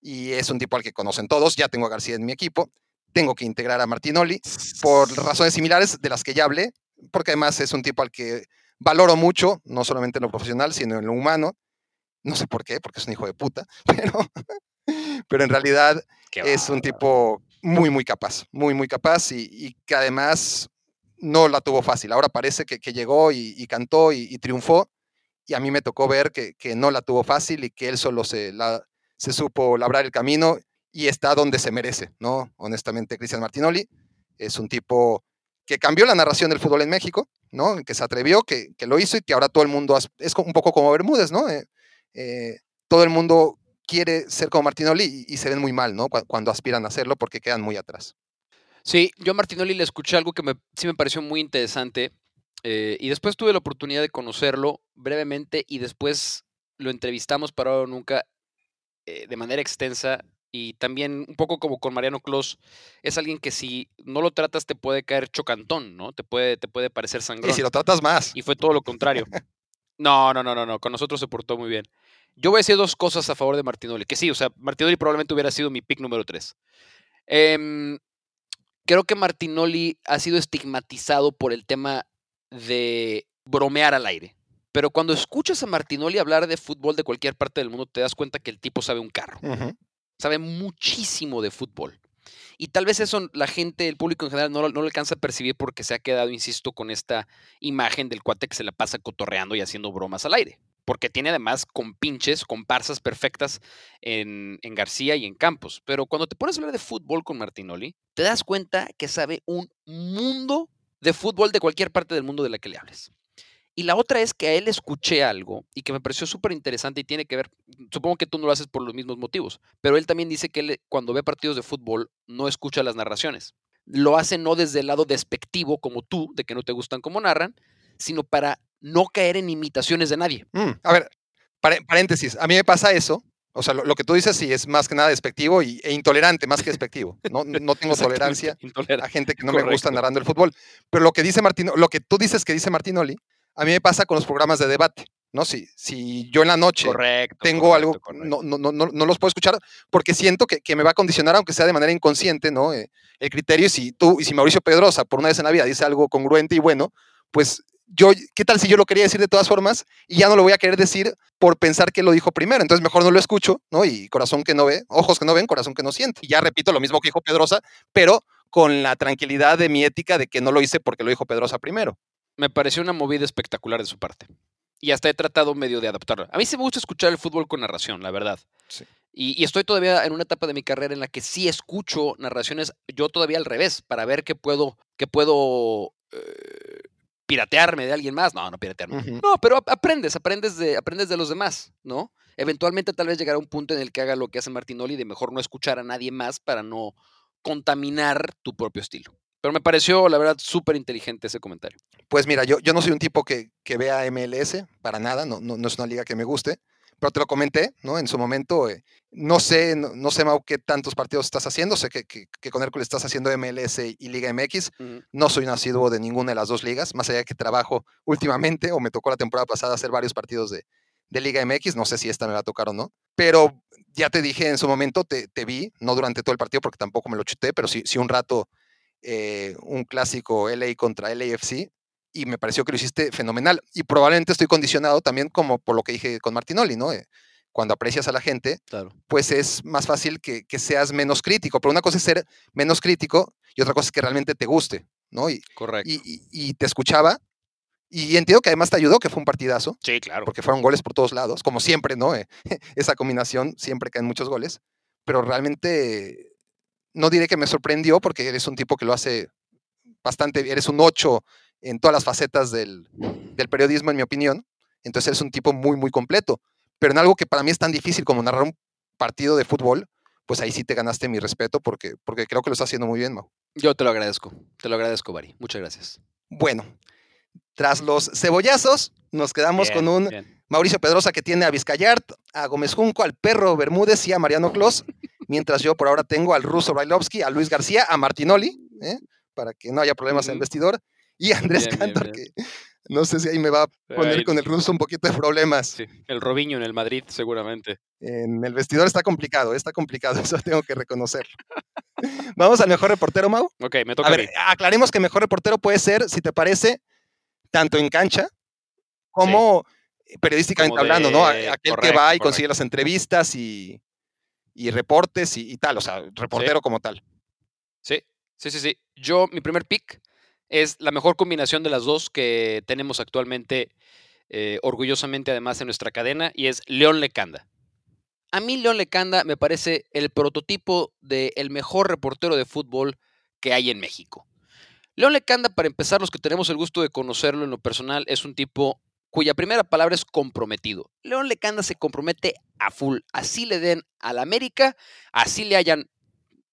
y es un tipo al que conocen todos, ya tengo a García en mi equipo, tengo que integrar a Martinoli por razones similares de las que ya hablé, porque además es un tipo al que valoro mucho, no solamente en lo profesional, sino en lo humano. No sé por qué, porque es un hijo de puta, pero, pero en realidad es un tipo muy, muy capaz, muy, muy capaz y, que además no la tuvo fácil. Ahora parece que, llegó y, cantó y, triunfó y a mí me tocó ver que, no la tuvo fácil y que él solo se, se supo labrar el camino y está donde se merece, ¿no? Honestamente, Cristian Martinoli es un tipo que cambió la narración del fútbol en México, ¿no? Que se atrevió, que, lo hizo y que ahora todo el mundo es un poco como Bermúdez, ¿no? Eh, eh, todo el mundo quiere ser como Martinoli y, se ven muy mal, ¿no? Cuando, aspiran a hacerlo porque quedan muy atrás. Sí, yo a Martinoli le escuché algo que me, sí me pareció muy interesante eh, y después tuve la oportunidad de conocerlo brevemente y después lo entrevistamos para ahora nunca de manera extensa y también un poco como con Mariano Clos, es alguien que si no lo tratas te puede caer chocantón, ¿no? Te puede, te puede parecer sangrón. Y si lo tratas más. Y fue todo lo contrario. no, no, no, no, no, con nosotros se portó muy bien. Yo voy a decir dos cosas a favor de Martinoli, que sí, o sea, Martinoli probablemente hubiera sido mi pick número tres. Em, creo que Martinoli ha sido estigmatizado por el tema de bromear al aire. Pero cuando escuchas a Martinoli hablar de fútbol de cualquier parte del mundo, te das cuenta que el tipo sabe un carro sabe muchísimo de fútbol. Y tal vez eso la gente, el público en general, no, no lo alcanza a percibir porque se ha quedado, insisto, con esta imagen del cuate que se la pasa cotorreando y haciendo bromas al aire. Porque tiene además compinches, comparsas perfectas en, en García y en Campos. Pero cuando te pones a hablar de fútbol con Martinoli, te das cuenta que sabe un mundo de fútbol de cualquier parte del mundo de la que le hables. Y la otra es que a él escuché algo y que me pareció súper interesante y tiene que ver, supongo que tú no lo haces por los mismos motivos, pero él también dice que cuando ve partidos de fútbol no escucha las narraciones. Lo hace no desde el lado despectivo como tú, de que no te gustan como narran, sino para no caer en imitaciones de nadie. Mm, a ver, paréntesis, a mí me pasa eso. O sea, lo, que tú dices sí es más que nada despectivo y, e intolerante, más que despectivo. No, no tengo tolerancia a gente que no me gusta narrando el fútbol. Pero lo que dice lo que tú dices que dice Martinoli, a mí me pasa con los programas de debate. ¿no? Si, si yo en la noche tengo algo, No, no, no, no, los puedo escuchar porque siento que, que, me va a condicionar, aunque sea de manera inconsciente, ¿no? Eh, el criterio, si tú y si Mauricio Pedrosa por una vez en la vida dice algo congruente y bueno, pues yo, ¿qué tal si yo lo quería decir de todas formas y ya no lo voy a querer decir por pensar que lo dijo primero? Entonces mejor no lo escucho, ¿no? Y corazón que no ve, ojos que no ven, corazón que no siente. Y ya repito lo mismo que dijo Pedrosa, pero con la tranquilidad de mi ética de que no lo hice porque lo dijo Pedrosa primero me pareció una movida espectacular de su parte. Y hasta he tratado medio de adaptarla. A mí sí me gusta escuchar el fútbol con narración, la verdad. Y, estoy todavía en una etapa de mi carrera en la que sí escucho narraciones, yo todavía al revés, para ver qué puedo, qué puedo eh, piratearme de alguien más. No, no piratearme. No, pero aprendes, aprendes de, aprendes de los demás, ¿no? Eventualmente tal vez llegará un punto en el que haga lo que hace Martinoli de mejor no escuchar a nadie más para no contaminar tu propio estilo. Pero me pareció, la verdad, súper inteligente ese comentario. Pues mira, yo, yo no soy un tipo que, que vea MLS, para nada, no, no, es una liga que me guste, pero te lo comenté, ¿no? En su momento, eh, no sé, no, sé, Mau, qué tantos partidos estás haciendo, sé que, que, que con Hércules estás haciendo MLS y Liga MX, no soy nacido de ninguna de las dos ligas, más allá de que trabajo últimamente, o me tocó la temporada pasada hacer varios partidos de, de Liga MX, no sé si esta me va a tocar o no, pero ya te dije en su momento, te, te vi, no durante todo el partido porque tampoco me lo chuté, pero sí, sí un rato eh, un clásico LA contra LAFC y me pareció que lo hiciste fenomenal. Y probablemente estoy condicionado también como por lo que dije con Martinoli, ¿no? Eh, cuando aprecias a la gente, pues es más fácil que, seas menos crítico. Pero una cosa es ser menos crítico y otra cosa es que realmente te guste, ¿no? Y, Correcto. Y, te escuchaba. Y entiendo que además te ayudó, que fue un partidazo. Sí, claro. Porque fueron goles por todos lados, como siempre, ¿no? Eh, esa combinación siempre caen muchos goles. Pero realmente no diré que me sorprendió porque eres un tipo que lo hace bastante, eres un 8 en todas las facetas del, periodismo, en mi opinión. Entonces eres un tipo muy, muy completo. Pero en algo que para mí es tan difícil como narrar un partido de fútbol, pues ahí sí te ganaste mi respeto porque, porque creo que lo estás haciendo muy bien, Mau. Yo te lo agradezco, te lo agradezco, Bari. Muchas gracias. Bueno, Tras los cebollazos, nos quedamos Bien, con un bien. Mauricio Pedrosa que tiene a Vizcayart, a Gómez Junco, al perro Bermúdez y a Mariano Clos, mientras yo por ahora tengo al ruso Brailovsky, a Luis García, a Martinoli, ¿eh? para que no haya problemas en el vestidor, y Andrés Bien, Cantor, bien. que no sé si ahí me va a poner Ahí- con el ruso un poquito de problemas. Sí, el Robinho en el Madrid, seguramente. En el vestidor está complicado, está complicado, eso tengo que reconocerlo. Vamos al mejor reportero, Mau. Ok, me toca A a ver, mí. aclaremos que mejor reportero puede ser, si te parece, tanto en cancha como periodísticamente Como hablando, ¿no? Aquel que va y consigue las entrevistas y, y reportes y, y tal, o sea, reportero como tal. Sí, sí, sí, sí. Yo, mi primer pick es la mejor combinación de las dos que tenemos actualmente, eh, orgullosamente además en nuestra cadena, y es León Lecanda. A mí León Lecanda me parece el prototipo del mejor reportero de fútbol que hay en México. León Lecanda, para empezar, los que tenemos el gusto de conocerlo en lo personal, es un tipo cuya primera palabra es comprometido. León Lecanda se compromete a full. Así le den al América, así le hayan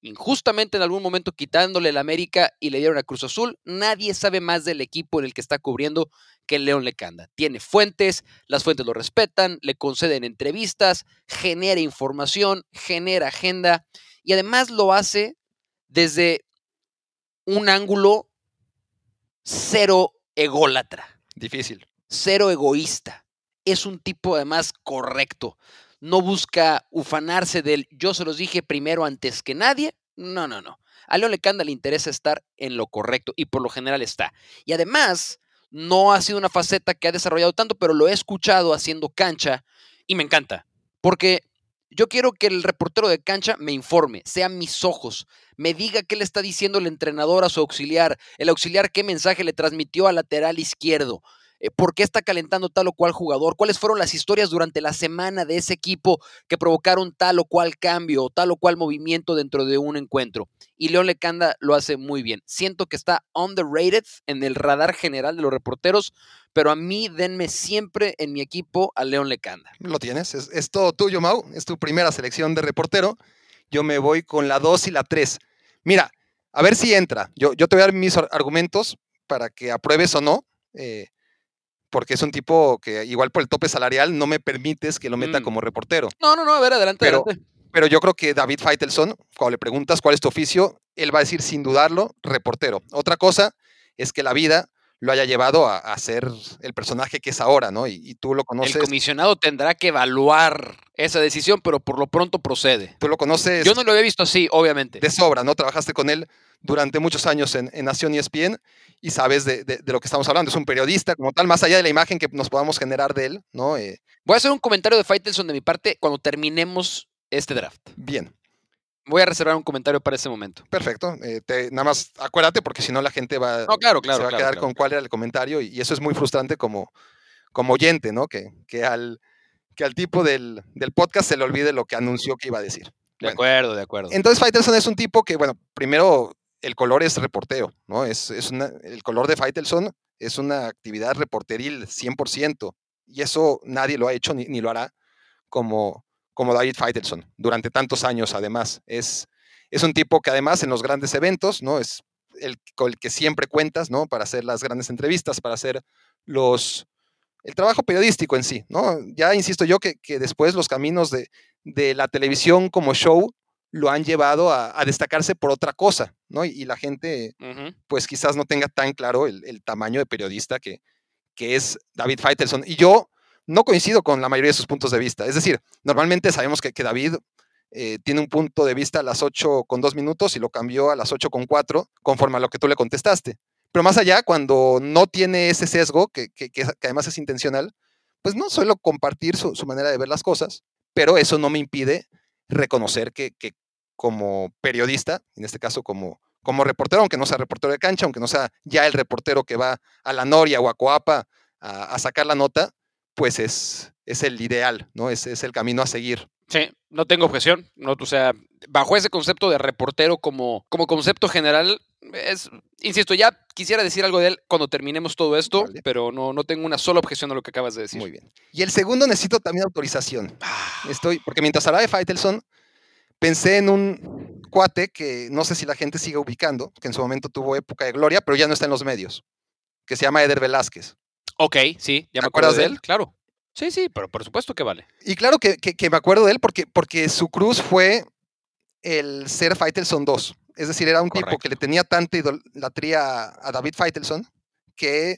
injustamente en algún momento quitándole el América y le dieron a Cruz Azul. Nadie sabe más del equipo en el que está cubriendo que el León Lecanda. Tiene fuentes, las fuentes lo respetan, le conceden entrevistas, genera información, genera agenda y además lo hace desde un ángulo cero ególatra Difícil. cero egoísta. Es un tipo además correcto. No busca ufanarse del yo se los dije primero antes que nadie. No, no, no. A León Lecanda le interesa estar en lo correcto y por lo general está. Y además, no ha sido una faceta que ha desarrollado tanto, pero lo he escuchado haciendo cancha y me encanta. Porque yo quiero que el reportero de cancha me informe, sean mis ojos, me diga qué le está diciendo el entrenador a su auxiliar, el auxiliar qué mensaje le transmitió al lateral izquierdo, eh, por qué está calentando tal o cual jugador, cuáles fueron las historias durante la semana de ese equipo que provocaron tal o cual cambio o tal o cual movimiento dentro de un encuentro. Y León Lecanda lo hace muy bien. Siento que está underrated en el radar general de los reporteros, pero a mí denme siempre en mi equipo a León Lecanda. Lo tienes, es, es todo tuyo, Mau. Es tu primera selección de reportero. Yo me voy con la 2 y la 3. Mira, a ver si entra. Yo, yo te voy a dar mis ar- argumentos para que apruebes o no. eh, porque es un tipo que igual por el tope salarial no me permites que lo meta Mm. como reportero. No, no, no, a ver, adelante, Pero- adelante. Pero yo creo que David Feitelson, cuando le preguntas cuál es tu oficio, él va a decir sin dudarlo, reportero. Otra cosa es que la vida lo haya llevado a, a ser el personaje que es ahora, ¿no? Y, y tú lo El conoces, comisionado tendrá que evaluar esa decisión, pero por lo pronto procede. tú lo conoces Yo no lo había visto así, obviamente. de sobra, ¿no? Trabajaste con él durante muchos años en, en Nación ESPN y sabes de, de- de lo que estamos hablando. Es un periodista como tal, más allá de la imagen que nos podamos generar de él, ¿no? Eh, Voy a hacer un comentario de Faitelson de mi parte cuando terminemos este draft. bien, Voy a reservar un comentario para ese momento. perfecto. Eh, te- nada más acuérdate porque si no la gente va, No, claro, claro. se va claro, a quedar con cuál era el comentario y, y eso es muy frustrante como, como oyente, ¿no? Que, que, al, que al tipo del, del podcast se le olvide lo que anunció que iba a decir. De Bueno, acuerdo, de acuerdo. Entonces Faitelson es un tipo que, bueno, primero el color es reporteo, ¿no? Es, es una- el color de Faitelson es una actividad reporteril 100%, y eso nadie lo ha hecho ni, ni lo hará como, como David Faitelson durante tantos años además. Es, es un tipo que además en los grandes eventos, ¿no? Es el con el que siempre cuentas, ¿no? Para hacer las grandes entrevistas, para hacer los... El trabajo periodístico en sí, ¿no? Ya insisto yo que, que después los caminos de, de la televisión como show lo han llevado a, a destacarse por otra cosa, ¿no? Y, y la gente, pues quizás no tenga tan claro el, el tamaño de periodista que, que es David Feitelson. Y yo no coincido con la mayoría de sus puntos de vista. Es decir, normalmente sabemos que, David eh, tiene un punto de vista a las 8 con 2 minutos y lo cambió a las 8 con 4 conforme a lo que tú le contestaste. Pero más allá, cuando no tiene ese sesgo, que, que- que- que además es intencional, pues no suelo compartir su, su manera de ver las cosas, pero eso no me impide reconocer que, que como periodista, en este caso como, como reportero, aunque no sea reportero de cancha, aunque no sea ya el reportero que va a la Noria o a Coapa a, a sacar la nota, pues es, es el ideal, ¿no? Es, es el camino a seguir. Sí, no tengo objeción. No, o sea, bajo ese concepto de reportero como, como concepto general, es, insisto, ya quisiera decir algo de él cuando terminemos todo esto, Vale. pero no, no tengo una sola objeción a lo que acabas de decir. Muy bien. Y el segundo necesito también autorización. Ah, Estoy, porque mientras hablaba de Faitelson, pensé en un cuate que no sé si la gente sigue ubicando, que en su momento tuvo época de gloria, pero ya no está en los medios, que se llama Eder Velázquez. Ok, sí, ya ¿Te me acuerdo de él, él? claro. Sí, sí, pero por supuesto que vale. Y claro que, que- que me acuerdo de él porque, porque su cruz fue el ser Faitelson 2. Es decir, era un tipo que le tenía tanta idolatría a, David Faitelson que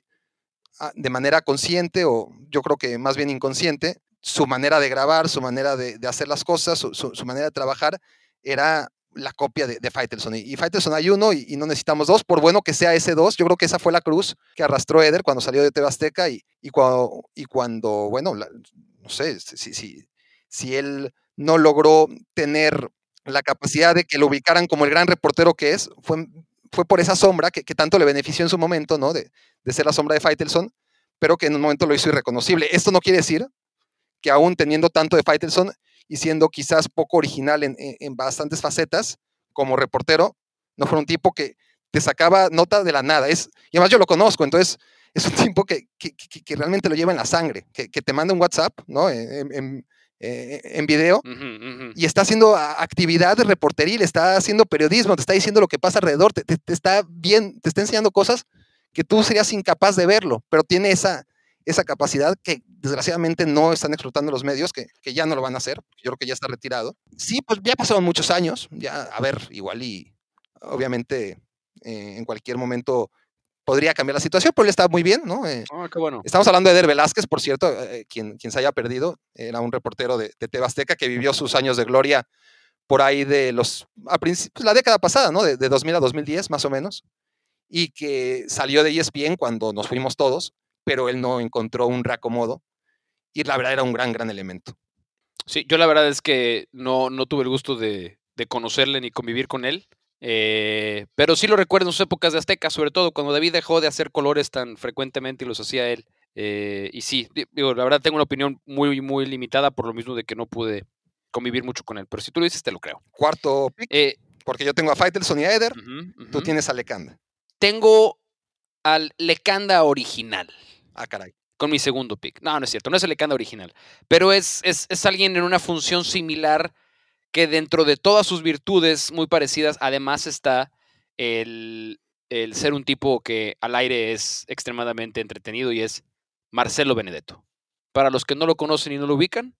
ah, de manera consciente o yo creo que más bien inconsciente, su manera de grabar, su manera de, de hacer las cosas, su, su- su manera de trabajar era la copia de, de Faitelson. Y, y Faitelson hay uno y, no necesitamos dos, por bueno que sea ese dos. Yo creo que esa fue la cruz que arrastró Eder cuando salió de TV Azteca y, y, cuando, y cuando, bueno, no sé, si, si, si él no logró tener la capacidad de que lo ubicaran como el gran reportero que es, fue, fue por esa sombra que, que tanto le benefició en su momento, ¿no? De, de ser la sombra de Faitelson, pero que en un momento lo hizo irreconocible. Esto no quiere decir que aún teniendo tanto de Faitelson y siendo quizás poco original en, en- en bastantes facetas como reportero, no fuera un tipo que te sacaba nota de la nada. Es, y además yo lo conozco, entonces es un tipo que, que- que- que realmente lo lleva en la sangre, que, que te manda un WhatsApp, ¿no? En, en- eh, en video y está haciendo actividad reporteril, está haciendo periodismo, te está diciendo lo que pasa alrededor, te, te- te está bien, te está enseñando cosas que tú serías incapaz de verlo, pero tiene esa, esa capacidad que desgraciadamente no están explotando los medios, que, que ya no lo van a hacer, yo creo que ya está retirado. Sí, pues ya pasaron muchos años, ya, a ver, igual y obviamente eh, en cualquier momento podría cambiar la situación, pero él está muy bien, ¿no? Eh, Ah, qué bueno. Estamos hablando de Eder Velázquez, por cierto, eh, quien, quien se haya perdido, era un reportero de, de TV Azteca que vivió sus años de gloria por ahí de los, a principios, pues, la década pasada, ¿no? De, de 2000 a 2010, más o menos, y que salió de ESPN cuando nos fuimos todos, pero él no encontró un reacomodo, y la verdad era un gran, gran elemento. Sí, yo la verdad es que no, no tuve el gusto de, de conocerle ni convivir con él. eh, pero sí lo recuerdo en sus épocas de Azteca, sobre todo cuando David dejó de hacer colores tan frecuentemente y los hacía él. eh, y sí, di- digo, la verdad tengo una opinión muy, muy limitada por lo mismo de que no pude convivir mucho con él. Pero si tú lo dices, te lo creo. Cuarto pick, Eh, porque yo tengo a Faitelson y a Eder, tú tienes a Lecanda. Tengo al Lecanda original. Ah, caray. con mi segundo pick. No, no es cierto, no es el Lecanda original. Pero es, es, es alguien en una función similar que dentro de todas sus virtudes muy parecidas, además está el, el ser un tipo que al aire es extremadamente entretenido y es Marcelo Benedetto. Para los que no lo conocen y no lo ubican,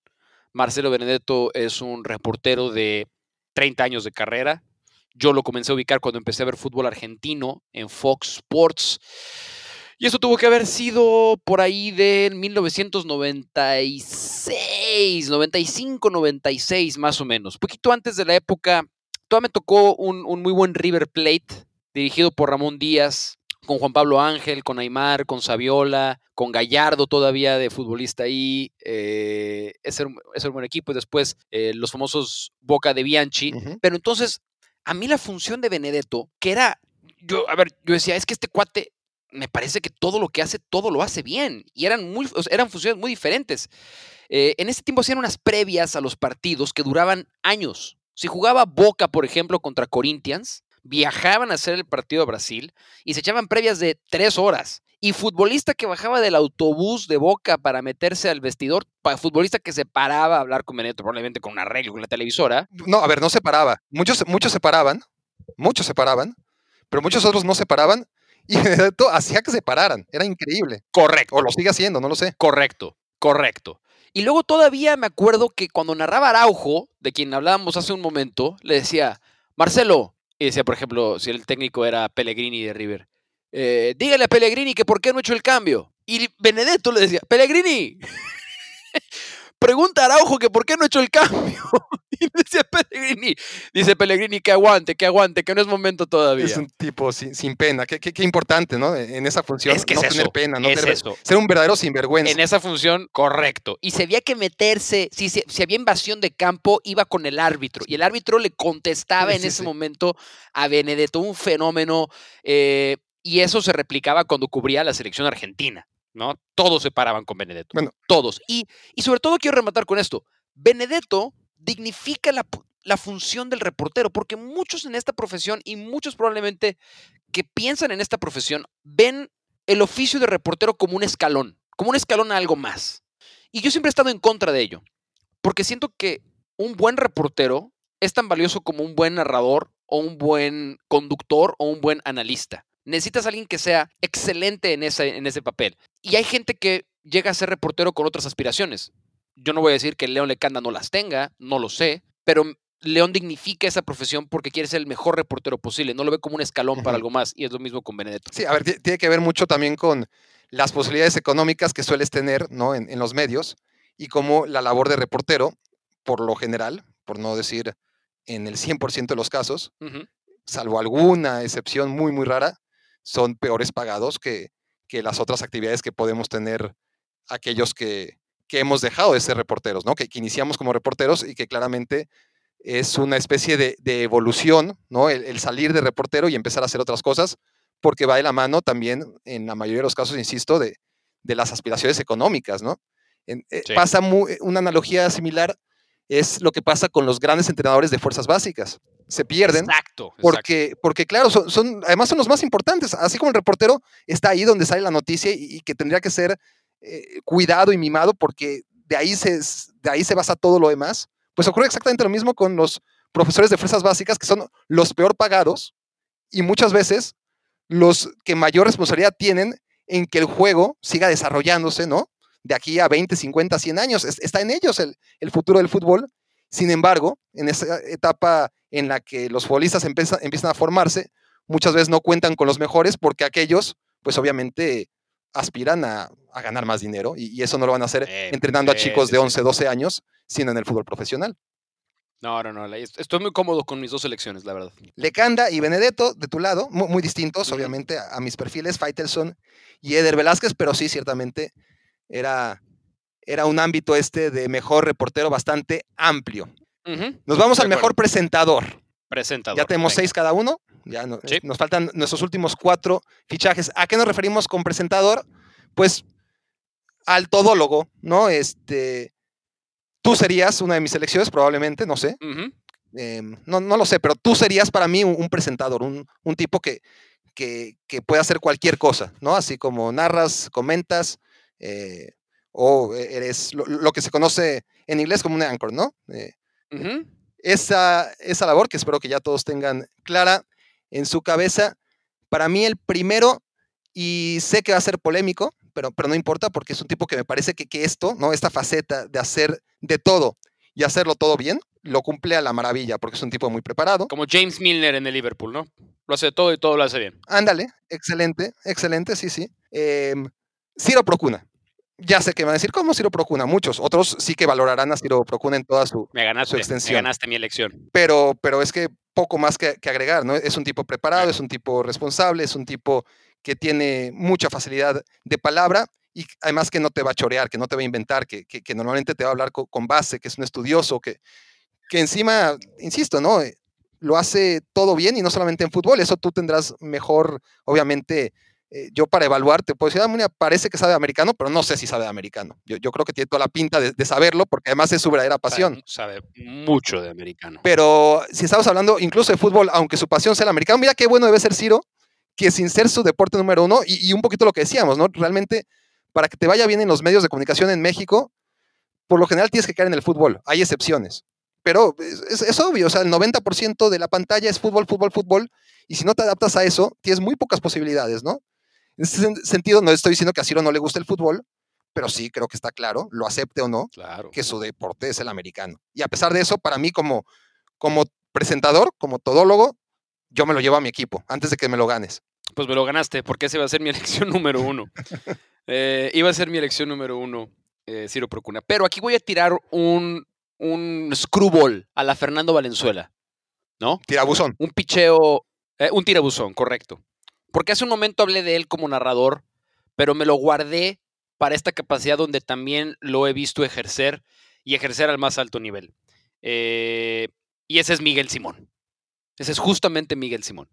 Marcelo Benedetto es un reportero de 30 años de carrera. Yo lo comencé a ubicar cuando empecé a ver fútbol argentino en Fox Sports. Y eso tuvo que haber sido por ahí del 1996, 95, 96 más o menos. Poquito antes de la época, todavía me tocó un, un muy buen River Plate, dirigido por Ramón Díaz, con Juan Pablo Ángel, con Aymar, con Saviola, con Gallardo todavía de futbolista ahí. Eh, ese, ese era un buen equipo. Y después eh, los famosos Boca de Bianchi. Pero entonces, a mí la función de Benedetto, que era, yo, a ver, yo decía, es que este cuate me parece que todo lo que hace, todo lo hace bien. Y eran, muy, eran funciones muy diferentes. Eh, en ese tiempo hacían unas previas a los partidos que duraban años. Si jugaba Boca, por ejemplo, contra Corinthians, viajaban a hacer el partido a Brasil y se echaban previas de tres horas. Y futbolista que bajaba del autobús de Boca para meterse al vestidor, futbolista que se paraba a hablar con Benedetto, probablemente con un arreglo con la televisora. No, a ver, no se paraba. Muchos, muchos se paraban, muchos se paraban, pero muchos otros no se paraban y Benedetto hacía que se pararan. Era increíble. Correcto. O lo sigue haciendo, no lo sé. Correcto, correcto. Y luego todavía me acuerdo que cuando narraba Araujo, de quien hablábamos hace un momento, le decía, Marcelo, y decía, por ejemplo, si el técnico era Pellegrini de River, eh, dígale a Pellegrini que por qué no ha hecho el cambio. Y Benedetto le decía, Pellegrini, pregunta a Araujo que por qué no ha hecho el cambio. Y decía Pellegrini, dice Pellegrini que aguante, que aguante, que no es momento todavía. Es un tipo sin, sin pena. Qué, qué- qué importante, ¿no? En esa función. Es que no es tener eso, pena, no es tener- eso. ser un verdadero sinvergüenza. En esa función, correcto. Y si había que meterse, si, si, si había invasión de campo, iba con el árbitro. Y el árbitro le contestaba Sí, en sí, ese sí. momento a Benedetto, un fenómeno. eh, y eso se replicaba cuando cubría la selección argentina, ¿no? Todos se paraban con Benedetto. Bueno. Todos. Y, y sobre todo quiero rematar con esto. Benedetto dignifica la, la función del reportero, porque muchos en esta profesión y muchos probablemente que piensan en esta profesión ven el oficio de reportero como un escalón, como un escalón a algo más. Y yo siempre he estado en contra de ello, porque siento que un buen reportero es tan valioso como un buen narrador o un buen conductor o un buen analista. Necesitas a alguien que sea excelente en ese, en ese papel. Y hay gente que llega a ser reportero con otras aspiraciones. Yo no voy a decir que León Lecanda no las tenga, no lo sé, pero León dignifica esa profesión porque quiere ser el mejor reportero posible, no lo ve como un escalón para algo más, y es lo mismo con Benedetto. Sí, a ver, tiene que ver mucho también con las posibilidades económicas que sueles tener ¿no? en, los medios y cómo la labor de reportero, por lo general, por no decir en el 100% de los casos, salvo alguna excepción muy, muy rara, son peores pagados que, que las otras actividades que podemos tener aquellos que, que hemos dejado de ser reporteros, ¿no? Que, que, iniciamos como reporteros y que claramente es una especie de, de evolución, ¿no? El, salir de reportero y empezar a hacer otras cosas, porque va de la mano también, en la mayoría de los casos, insisto, de, de las aspiraciones económicas, ¿no? En, eh, Pasa una analogía similar, es lo que pasa con los grandes entrenadores de fuerzas básicas se pierden. Exacto. Porque, porque claro, son, además son los más importantes. Así como el reportero está ahí donde sale la noticia y, que tendría que ser eh, cuidado y mimado porque de ahí, se, de ahí se basa todo lo demás. Pues ocurre exactamente lo mismo con los profesores de fuerzas básicas, que son los peor pagados y muchas veces los que mayor responsabilidad tienen en que el juego siga desarrollándose, ¿no? De aquí a 20, 50, 100 años. Está en ellos el, el futuro del fútbol. Sin embargo, en esa etapa en la que los futbolistas empiezan, empiezan a formarse, muchas veces no cuentan con los mejores porque aquellos, pues obviamente aspiran a, ganar más dinero y, eso no lo van a hacer entrenando a chicos de 11, 12 años, sino en el fútbol profesional. No, no, no. Estoy muy cómodo con mis dos selecciones, la verdad. Lecanda y Benedetto, de tu lado, muy, distintos, obviamente, a, mis perfiles, Faitelson y Eder Velázquez, pero sí, ciertamente era, era un ámbito este de mejor reportero bastante amplio. Nos vamos al mejor presentador. Presentador. Ya tenemos seis cada uno. Ya nos faltan nuestros últimos cuatro fichajes. ¿A qué nos referimos con presentador? Pues al todólogo, ¿no? Este, tú serías una de mis elecciones, probablemente, no sé. Em, no, no, lo sé, pero tú serías para mí un, presentador, un, tipo que, que, puede hacer cualquier cosa, ¿no? Así como narras, comentas, eh, o eres lo, que se conoce en inglés como un anchor, ¿no? Eh, esa, esa labor que espero que ya todos tengan clara en su cabeza. Para mí el primero, y sé que va a ser polémico, pero, pero no importa porque es un tipo que me parece que, que esto, ¿no? esta faceta de hacer de todo y hacerlo todo bien, lo cumple a la maravilla porque es un tipo muy preparado. Como James Milner en el Liverpool, ¿no? Lo hace todo y todo lo hace bien. Ándale, excelente, excelente, sí, sí. Em, Ciro Procuna ya sé que van a decir, ¿cómo Ciro Procuna? Muchos, otros sí que valorarán a Ciro Procuna en toda su, me ganaste, extensión. Me ganaste mi elección. Pero, pero es que poco más que, agregar, ¿no? Es un tipo preparado, es un tipo responsable, es un tipo que tiene mucha facilidad de palabra y además que no te va a chorear, que no te va a inventar, que, que, normalmente te va a hablar con, base, que es un estudioso, que, que encima, insisto, ¿no? Eh, lo hace todo bien y no solamente en fútbol, eso tú tendrás mejor, obviamente, eh, yo para evaluar te puedo decir, ah, parece que sabe americano, pero no sé si sabe americano. Yo, yo creo que tiene toda la pinta de, saberlo, porque además es su verdadera pasión. Sabe, mucho de americano. Pero si estamos hablando incluso de fútbol, aunque su pasión sea el americano, mira qué bueno debe ser Ciro, que sin ser su deporte número uno, y, un poquito lo que decíamos, ¿no? Realmente, para que te vaya bien en los medios de comunicación en México, por lo general tienes que caer en el fútbol. Hay excepciones. Pero es, es obvio, o sea, el 90% de la pantalla es fútbol, fútbol, fútbol, y si no te adaptas a eso, tienes muy pocas posibilidades, ¿no? En ese sentido, no estoy diciendo que a Ciro no le guste el fútbol, pero sí creo que está claro, lo acepte o no, que su deporte es el americano. Y a pesar de eso, para mí como, como presentador, como todólogo, yo me lo llevo a mi equipo antes de que me lo ganes. Pues me lo ganaste, porque esa iba a ser mi elección número uno. Eh, iba a ser mi elección número uno, eh, Ciro Procuna. Pero aquí voy a tirar un, un screwball a la Fernando Valenzuela, ¿no? Tirabuzón. Un picheo, eh, un tirabuzón, correcto. Porque hace un momento hablé de él como narrador, pero me lo guardé para esta capacidad donde también lo he visto ejercer y ejercer al más alto nivel. Eh, y ese es Miguel Simón. Ese es justamente Miguel Simón.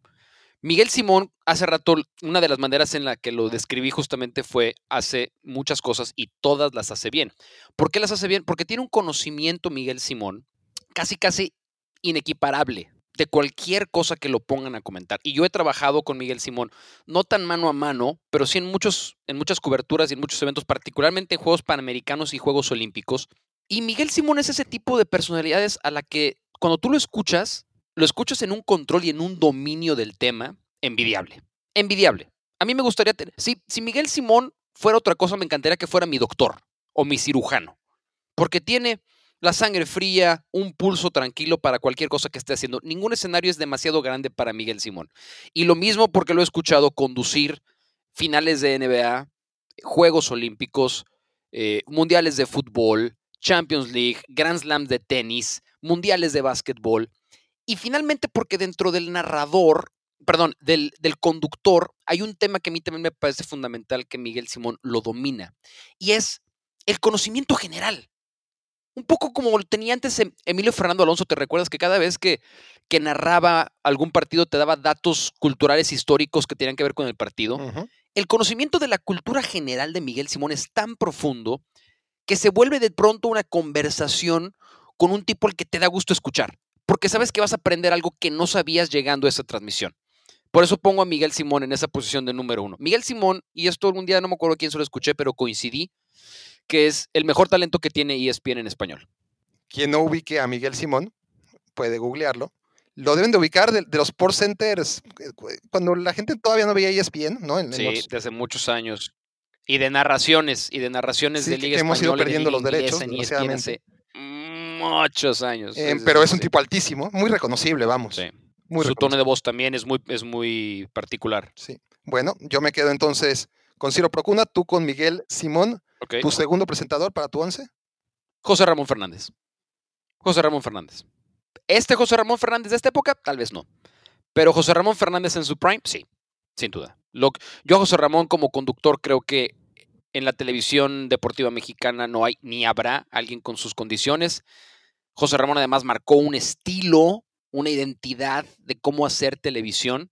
Miguel Simón, hace rato, una de las maneras en la que lo describí justamente fue hace muchas cosas y todas las hace bien. ¿Por qué las hace bien? Porque tiene un conocimiento Miguel Simón casi, casi inequiparable cualquier cosa que lo pongan a comentar. Y yo he trabajado con Miguel Simón, no tan mano a mano, pero sí en, muchos, en muchas coberturas y en muchos eventos, particularmente en Juegos Panamericanos y Juegos Olímpicos. Y Miguel Simón es ese tipo de personalidades a la que cuando tú lo escuchas, lo escuchas en un control y en un dominio del tema envidiable. envidiable. A mí me gustaría tener. Si, si Miguel Simón fuera otra cosa, me encantaría que fuera mi doctor o mi cirujano. Porque tiene la sangre fría, un pulso tranquilo para cualquier cosa que esté haciendo. Ningún escenario es demasiado grande para Miguel Simón. Y lo mismo porque lo he escuchado conducir finales de NBA, Juegos Olímpicos, eh, Mundiales de Fútbol, Champions League, Grand Slam de tenis, Mundiales de básquetbol. Y finalmente porque dentro del narrador, perdón, del, del conductor, hay un tema que a mí también me parece fundamental que Miguel Simón lo domina. Y es el conocimiento general un poco como lo tenía antes em, Emilio Fernando Alonso, ¿te recuerdas que cada vez que, que narraba algún partido te daba datos culturales históricos que tenían que ver con el partido? El conocimiento de la cultura general de Miguel Simón es tan profundo que se vuelve de pronto una conversación con un tipo al que te da gusto escuchar, porque sabes que vas a aprender algo que no sabías llegando a esa transmisión. Por eso pongo a Miguel Simón en esa posición de número uno. Miguel Simón, y esto algún día no me acuerdo quién se lo escuché, pero coincidí, que es el mejor talento que tiene ESPN en español. Quien no ubique a Miguel Simón, puede googlearlo. Lo deben de ubicar de, los Sport Centers, eh, cuando la gente todavía no veía ESPN, ¿no? sí, desde muchos años. Y de narraciones, y de narraciones de Liga hemos ido perdiendo los derechos, en ESPN hace muchos años. Eh, pero es un tipo altísimo, muy reconocible, vamos. Sí. Su tono de voz también es muy, es muy particular. Sí. Bueno, yo me quedo entonces con Ciro Procuna, tú con Miguel Simón. ¿Tu segundo presentador para tu once? José Ramón Fernández. José Ramón Fernández. Este José Ramón Fernández de esta época, tal vez no. Pero José Ramón Fernández en su prime, sí, sin duda. yo a José Ramón como conductor creo que en la televisión deportiva mexicana no hay ni habrá alguien con sus condiciones. José Ramón además marcó un estilo, una identidad de cómo hacer televisión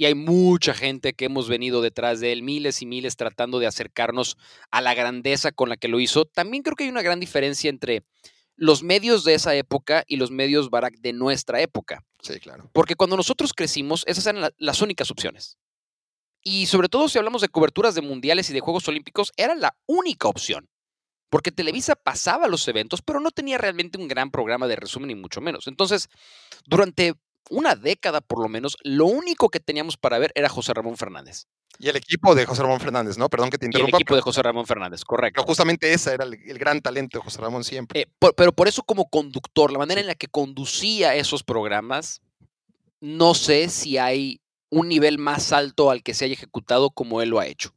y hay mucha gente que hemos venido detrás de él, miles y miles tratando de acercarnos a la grandeza con la que lo hizo. También creo que hay una gran diferencia entre los medios de esa época y los medios Barack de nuestra época. Sí, claro. Porque cuando nosotros crecimos, esas eran las únicas opciones. Y sobre todo si hablamos de coberturas de mundiales y de Juegos Olímpicos, era la única opción. Porque Televisa pasaba los eventos, pero no tenía realmente un gran programa de resumen, ni mucho menos. Entonces, durante una década por lo menos, lo único que teníamos para ver era José Ramón Fernández. Y el equipo de José Ramón Fernández, ¿no? Perdón que te interrumpa. el equipo de José Ramón Fernández, correcto. Pero justamente ese era el, gran talento de José Ramón siempre. Eh, pero por eso como conductor, la manera en la que conducía esos programas, no sé si hay un nivel más alto al que se haya ejecutado como él lo ha hecho.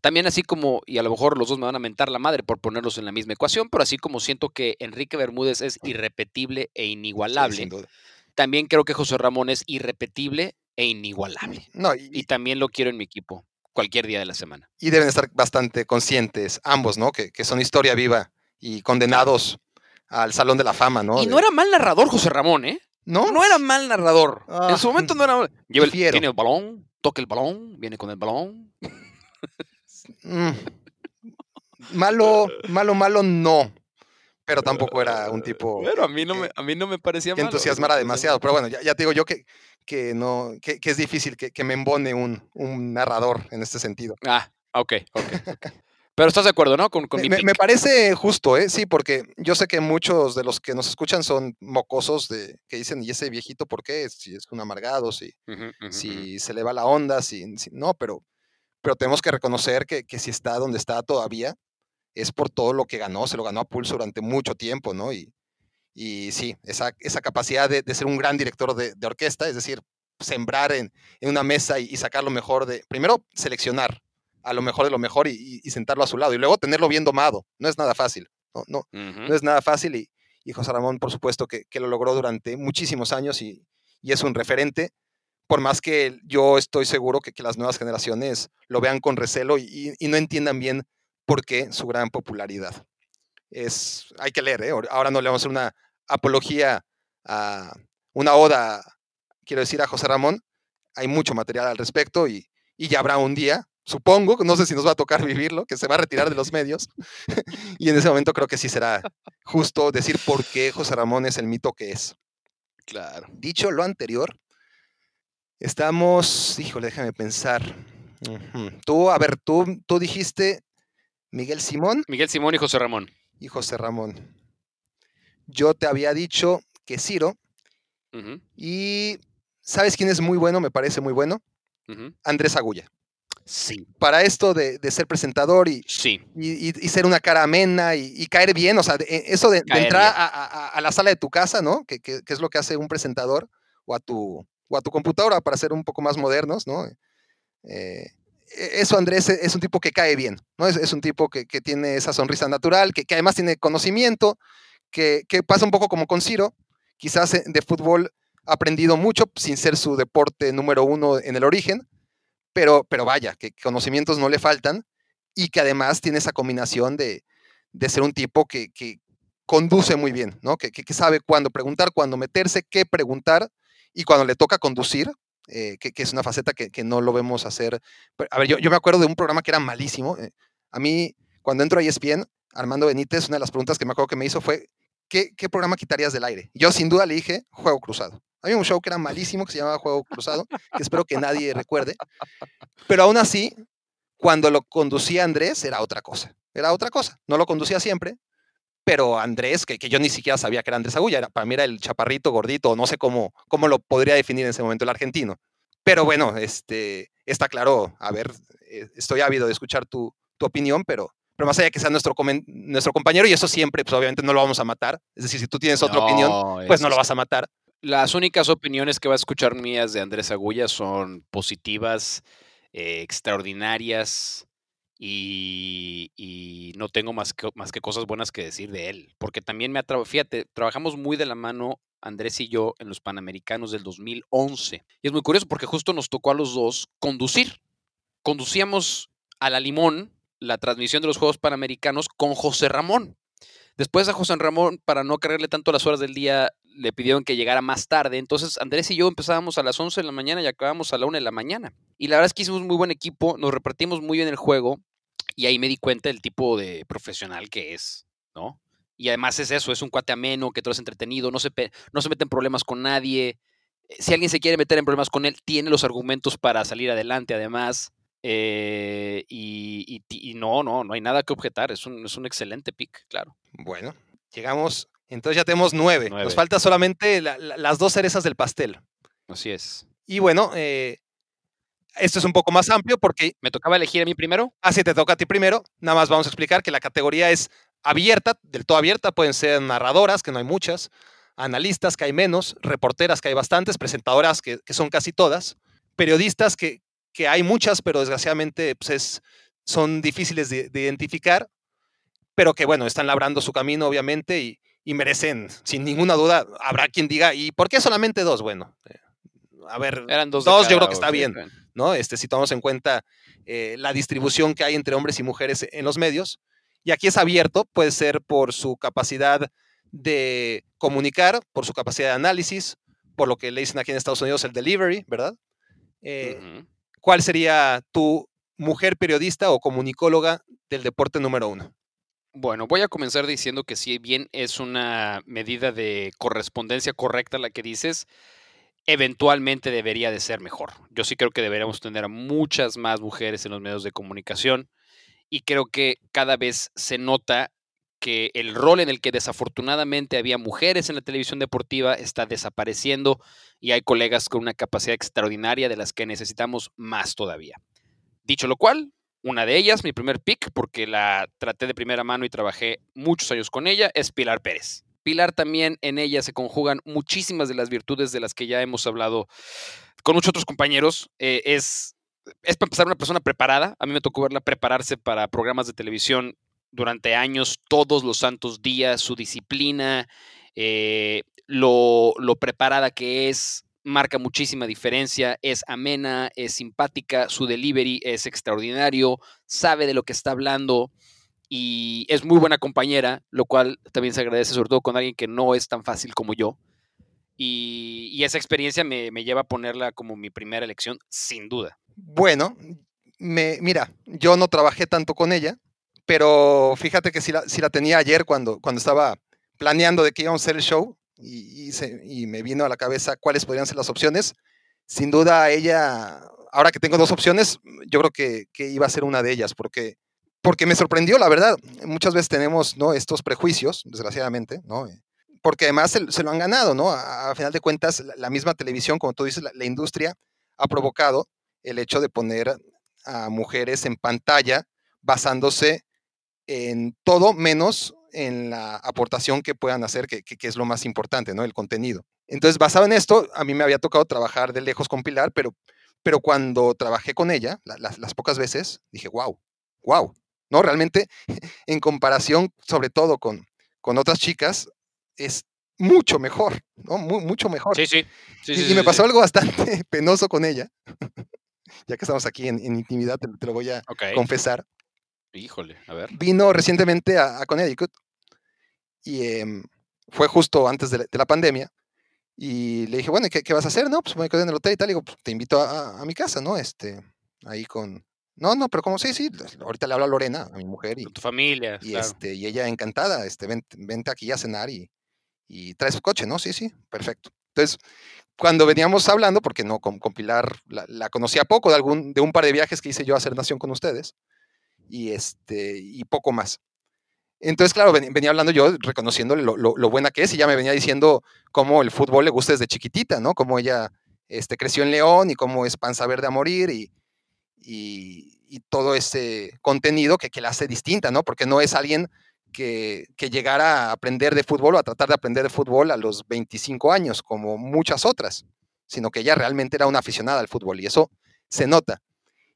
También así como, y a lo mejor los dos me van a mentar la madre por ponerlos en la misma ecuación, pero así como siento que Enrique Bermúdez es irrepetible e inigualable. sin duda también creo que José Ramón es irrepetible e inigualable. No, y, también lo quiero en mi equipo, cualquier día de la semana. Y deben estar bastante conscientes ambos, ¿no? Que, son historia viva y condenados al Salón de la Fama, ¿no? Y no era mal narrador José Ramón, ¿eh? No. No era mal narrador. en su ah, momento no era mal. Lleva el, tiene el balón, toca el balón, viene con el balón. Mm. Malo, malo, malo, no pero tampoco era un tipo. Pero a mí no, me, a mí no me parecía que entusiasmara demasiado. Pero bueno, ya, te digo yo que, que, no, que, es difícil que, me embone un, un, narrador en este sentido. Ah, ok, ok. Pero estás de acuerdo, ¿no? Con, con me, me, parece justo, ¿eh? Sí, porque yo sé que muchos de los que nos escuchan son mocosos de que dicen, ¿y ese viejito por qué? Si es un amargado, si, si se le va la onda, si, no, pero, pero tenemos que reconocer que, que si está donde está todavía, es por todo lo que ganó, se lo ganó a pulso durante mucho tiempo, ¿no? Y, y sí, esa, esa capacidad de, ser un gran director de, orquesta, es decir, sembrar en, una mesa y, sacar lo mejor de, primero seleccionar a lo mejor de lo mejor y, sentarlo a su lado y luego tenerlo bien domado, no es nada fácil, no, no, no es nada fácil y, y José Ramón, por supuesto, que, lo logró durante muchísimos años y, es un referente, por más que yo estoy seguro que, que las nuevas generaciones lo vean con recelo y, no entiendan bien por qué su gran popularidad. Es, hay que leer, ¿eh? ahora no le vamos a hacer una apología, a, una oda, quiero decir, a José Ramón. Hay mucho material al respecto y, ya habrá un día, supongo, no sé si nos va a tocar vivirlo, que se va a retirar de los medios. y en ese momento creo que sí será justo decir por qué José Ramón es el mito que es. Claro. Dicho lo anterior, estamos, híjole, déjame pensar. Tú, a ver, tú, tú dijiste Miguel Simón. Miguel Simón y José Ramón. Y José Ramón. Yo te había dicho que Ciro. Y ¿sabes quién es muy bueno? Me parece muy bueno. Andrés Agulla. Sí. Para esto de, ser presentador y, sí. y, ser una cara amena y, caer bien, o sea, e, eso de, entrar a, la sala de tu casa, ¿no? Que, es lo que hace un presentador o a tu, o a tu computadora para ser un poco más modernos, ¿no? Eh, eso Andrés e, es un tipo que cae bien, ¿no? Es, un tipo que, tiene esa sonrisa natural, que, además tiene conocimiento, que, pasa un poco como con Ciro, quizás eh, de fútbol ha aprendido mucho sin ser su deporte número uno en el origen, pero, pero vaya, que conocimientos no le faltan y que además tiene esa combinación de, ser un tipo que, conduce muy bien, ¿no? Que, sabe cuándo preguntar, cuándo meterse, qué preguntar y cuando le toca conducir, eh, que, es una faceta que, no lo vemos hacer. A ver, yo, yo, me acuerdo de un programa que era malísimo. Eh, a mí, cuando entro a ESPN, Armando Benítez, una de las preguntas que me acuerdo que me hizo fue, ¿qué, qué programa quitarías del aire? Yo sin duda le dije, Juego Cruzado. Había un show que era malísimo que se llamaba Juego Cruzado, que espero que nadie recuerde. Pero aún así, cuando lo conducía Andrés, era otra cosa. Era otra cosa. No lo conducía siempre, pero Andrés, que, que yo ni siquiera sabía que era Andrés Agulla, para mí era el chaparrito gordito, no sé cómo, cómo lo podría definir en ese momento el argentino. Pero bueno, este, está claro, a ver, eh, estoy ávido de escuchar tu, tu opinión, pero, pero más allá de que sea nuestro, nuestro compañero, y eso siempre, pues obviamente no lo vamos a matar. Es decir, si tú tienes otra opinión, pues no lo vas a matar. Las únicas opiniones que va a escuchar mías de Andrés Agulla son positivas, eh, extraordinarias y, no tengo más que, más que cosas buenas que decir de él. Porque también me ha trabajado, fíjate, trabajamos muy de la mano Andrés y yo en los Panamericanos del 2011. Y es muy curioso porque justo nos tocó a los dos conducir. Conducíamos a la Limón la transmisión de los Juegos Panamericanos con José Ramón. Después a José Ramón, para no cargarle tanto las horas del día, le pidieron que llegara más tarde. Entonces Andrés y yo empezábamos a las 11 de la mañana y acabábamos a la 1 de la mañana. Y la verdad es que hicimos muy buen equipo, nos repartimos muy bien el juego y ahí me di cuenta del tipo de profesional que es, ¿no? Y además es eso, es un cuate ameno, que todo es entretenido, no se, no se mete en problemas con nadie. Si alguien se quiere meter en problemas con él, tiene los argumentos para salir adelante, además. Eh, y, no, no, no hay nada que objetar. Es un, es un excelente pick, claro. Bueno, llegamos entonces ya tenemos nueve. Nos falta solamente las dos cerezas del pastel. Así es. Y bueno, eh, esto es un poco más amplio porque... ¿Me tocaba elegir a mí primero? Así te toca a ti primero. Nada más vamos a explicar que la categoría es abierta, del todo abierta. Pueden ser narradoras, que no hay muchas, analistas, que hay menos, reporteras, que hay bastantes, presentadoras, que, son casi todas, periodistas, que, que, hay muchas, pero desgraciadamente pues son difíciles de, de identificar, pero que bueno, están labrando su camino, obviamente, y, y merecen, sin ninguna duda, habrá quien diga, ¿y por qué solamente dos? Bueno, eh, a ver, Eran dos, yo creo que está bien, ¿no? Este, si tomamos en cuenta eh, la distribución que hay entre hombres y mujeres en los medios, y aquí es abierto, puede ser por su capacidad de comunicar, por su capacidad de análisis, por lo que le dicen aquí en Estados Unidos el delivery, ¿verdad? Eh, ¿Cuál sería tu mujer periodista o comunicóloga del deporte número uno? Bueno, voy a comenzar diciendo que si bien es una medida de correspondencia correcta la que dices, eventualmente debería de ser mejor. Yo sí creo que deberíamos tener a muchas más mujeres en los medios de comunicación y creo que cada vez se nota que el rol en el que desafortunadamente había mujeres en la televisión deportiva está desapareciendo y hay colegas con una capacidad extraordinaria de las que necesitamos más todavía. Dicho lo cual, una de ellas, mi primer pick, porque la traté de primera mano y trabajé muchos años con ella, es Pilar Pérez. Pilar también en ella se conjugan muchísimas de las virtudes de las que ya hemos hablado con muchos otros compañeros. Eh, es, es para empezar una persona preparada. A mí me tocó verla prepararse para programas de televisión durante años, todos los santos días, su disciplina, eh, lo, lo preparada que es, marca muchísima diferencia, es amena, es simpática, su delivery es extraordinario, sabe de lo que está hablando y es muy buena compañera, lo cual también se agradece sobre todo con alguien que no es tan fácil como yo. Y, esa experiencia me, lleva a ponerla como mi primera elección, sin duda. Bueno, me, mira, yo no trabajé tanto con ella, pero fíjate que la, la tenía ayer cuando, cuando estaba planeando de que íbamos a hacer el show y, me vino a la cabeza cuáles podrían ser las opciones. Sin duda, ella, ahora que tengo dos opciones, yo creo que, iba a ser una de ellas, porque, porque me sorprendió, la verdad. Muchas veces tenemos ¿no? estos prejuicios, desgraciadamente, ¿no? porque además se, lo han ganado, ¿no? A, final de cuentas, la, misma televisión, como tú dices, la, industria ha provocado el hecho de poner a mujeres en pantalla basándose en todo menos en la aportación que puedan hacer, que, que- que es lo más importante, ¿no? El contenido. Entonces, basado en esto, a mí me había tocado trabajar de lejos con Pilar, pero, pero cuando trabajé con ella, la- las, las pocas veces, dije, wow, wow, ¿no? Realmente, en comparación, sobre todo con, con otras chicas, es mucho mejor, ¿no? Mu- mucho mejor. Sí, sí. sí, Y, sí, y me sí. pasó algo bastante penoso con ella, ya que estamos aquí en, en intimidad, te, te lo voy a Ok. confesar. Híjole, a ver. Vino recientemente a, a Connecticut y em, fue justo antes de la, de la pandemia. Y le dije, bueno, ¿y ¿qué, qué vas a hacer? No, pues me quedé en el hotel y tal. Y digo, pues te invito a, a- a mi casa, ¿no? Este, ahí con... No, no, pero como sí, sí, pues, ahorita le hablo a Lorena, a mi mujer, y, tu familia, y, claro. este, y ella encantada, este, vente, vente aquí a cenar y, y traes coche, ¿no? Sí, sí, perfecto. Entonces, cuando veníamos hablando, porque no, con, con Pilar la, la conocía poco de, algún, de un par de viajes que hice yo a hacer Nación con ustedes, y, este, y poco más. Entonces, claro, ven- venía hablando yo, reconociéndole lo, buena que es, y ya me venía diciendo cómo el fútbol le gusta desde chiquitita, ¿no? Cómo ella este, creció en León y cómo es panza verde a morir y todo ese contenido que, que la hace distinta, ¿no? Porque no es alguien que, que llegara a aprender de fútbol o a tratar de aprender de fútbol a los 25 años, como muchas otras, sino que ella realmente era una aficionada al fútbol y eso se nota.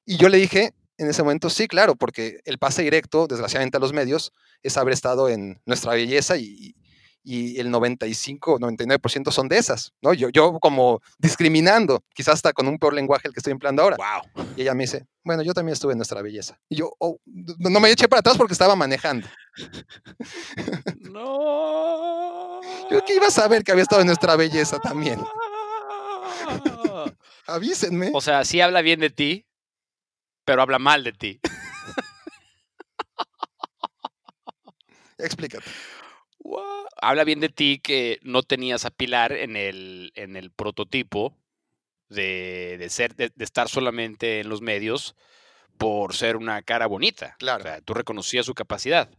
Y yo le dije en ese momento, sí, claro, porque el pase directo, desgraciadamente a los medios, es haber estado en nuestra belleza y, y el 95, 99% son de esas, ¿no? Yo, yo como discriminando, quizás hasta con un peor lenguaje el que estoy empleando ahora. Wow. Y ella me dice, bueno, yo también estuve en nuestra belleza. Y yo, oh, no no me eché para atrás porque estaba manejando. No. Yo que iba a saber que había estado en nuestra belleza también. Avísenme. O sea, sí habla bien de ti, pero habla mal de ti. Explícate. What? Habla bien de ti que no tenías a Pilar en el, en el prototipo de, de ser, de, de estar solamente en los medios por ser una cara bonita. Claro. O sea, tú reconocías su capacidad,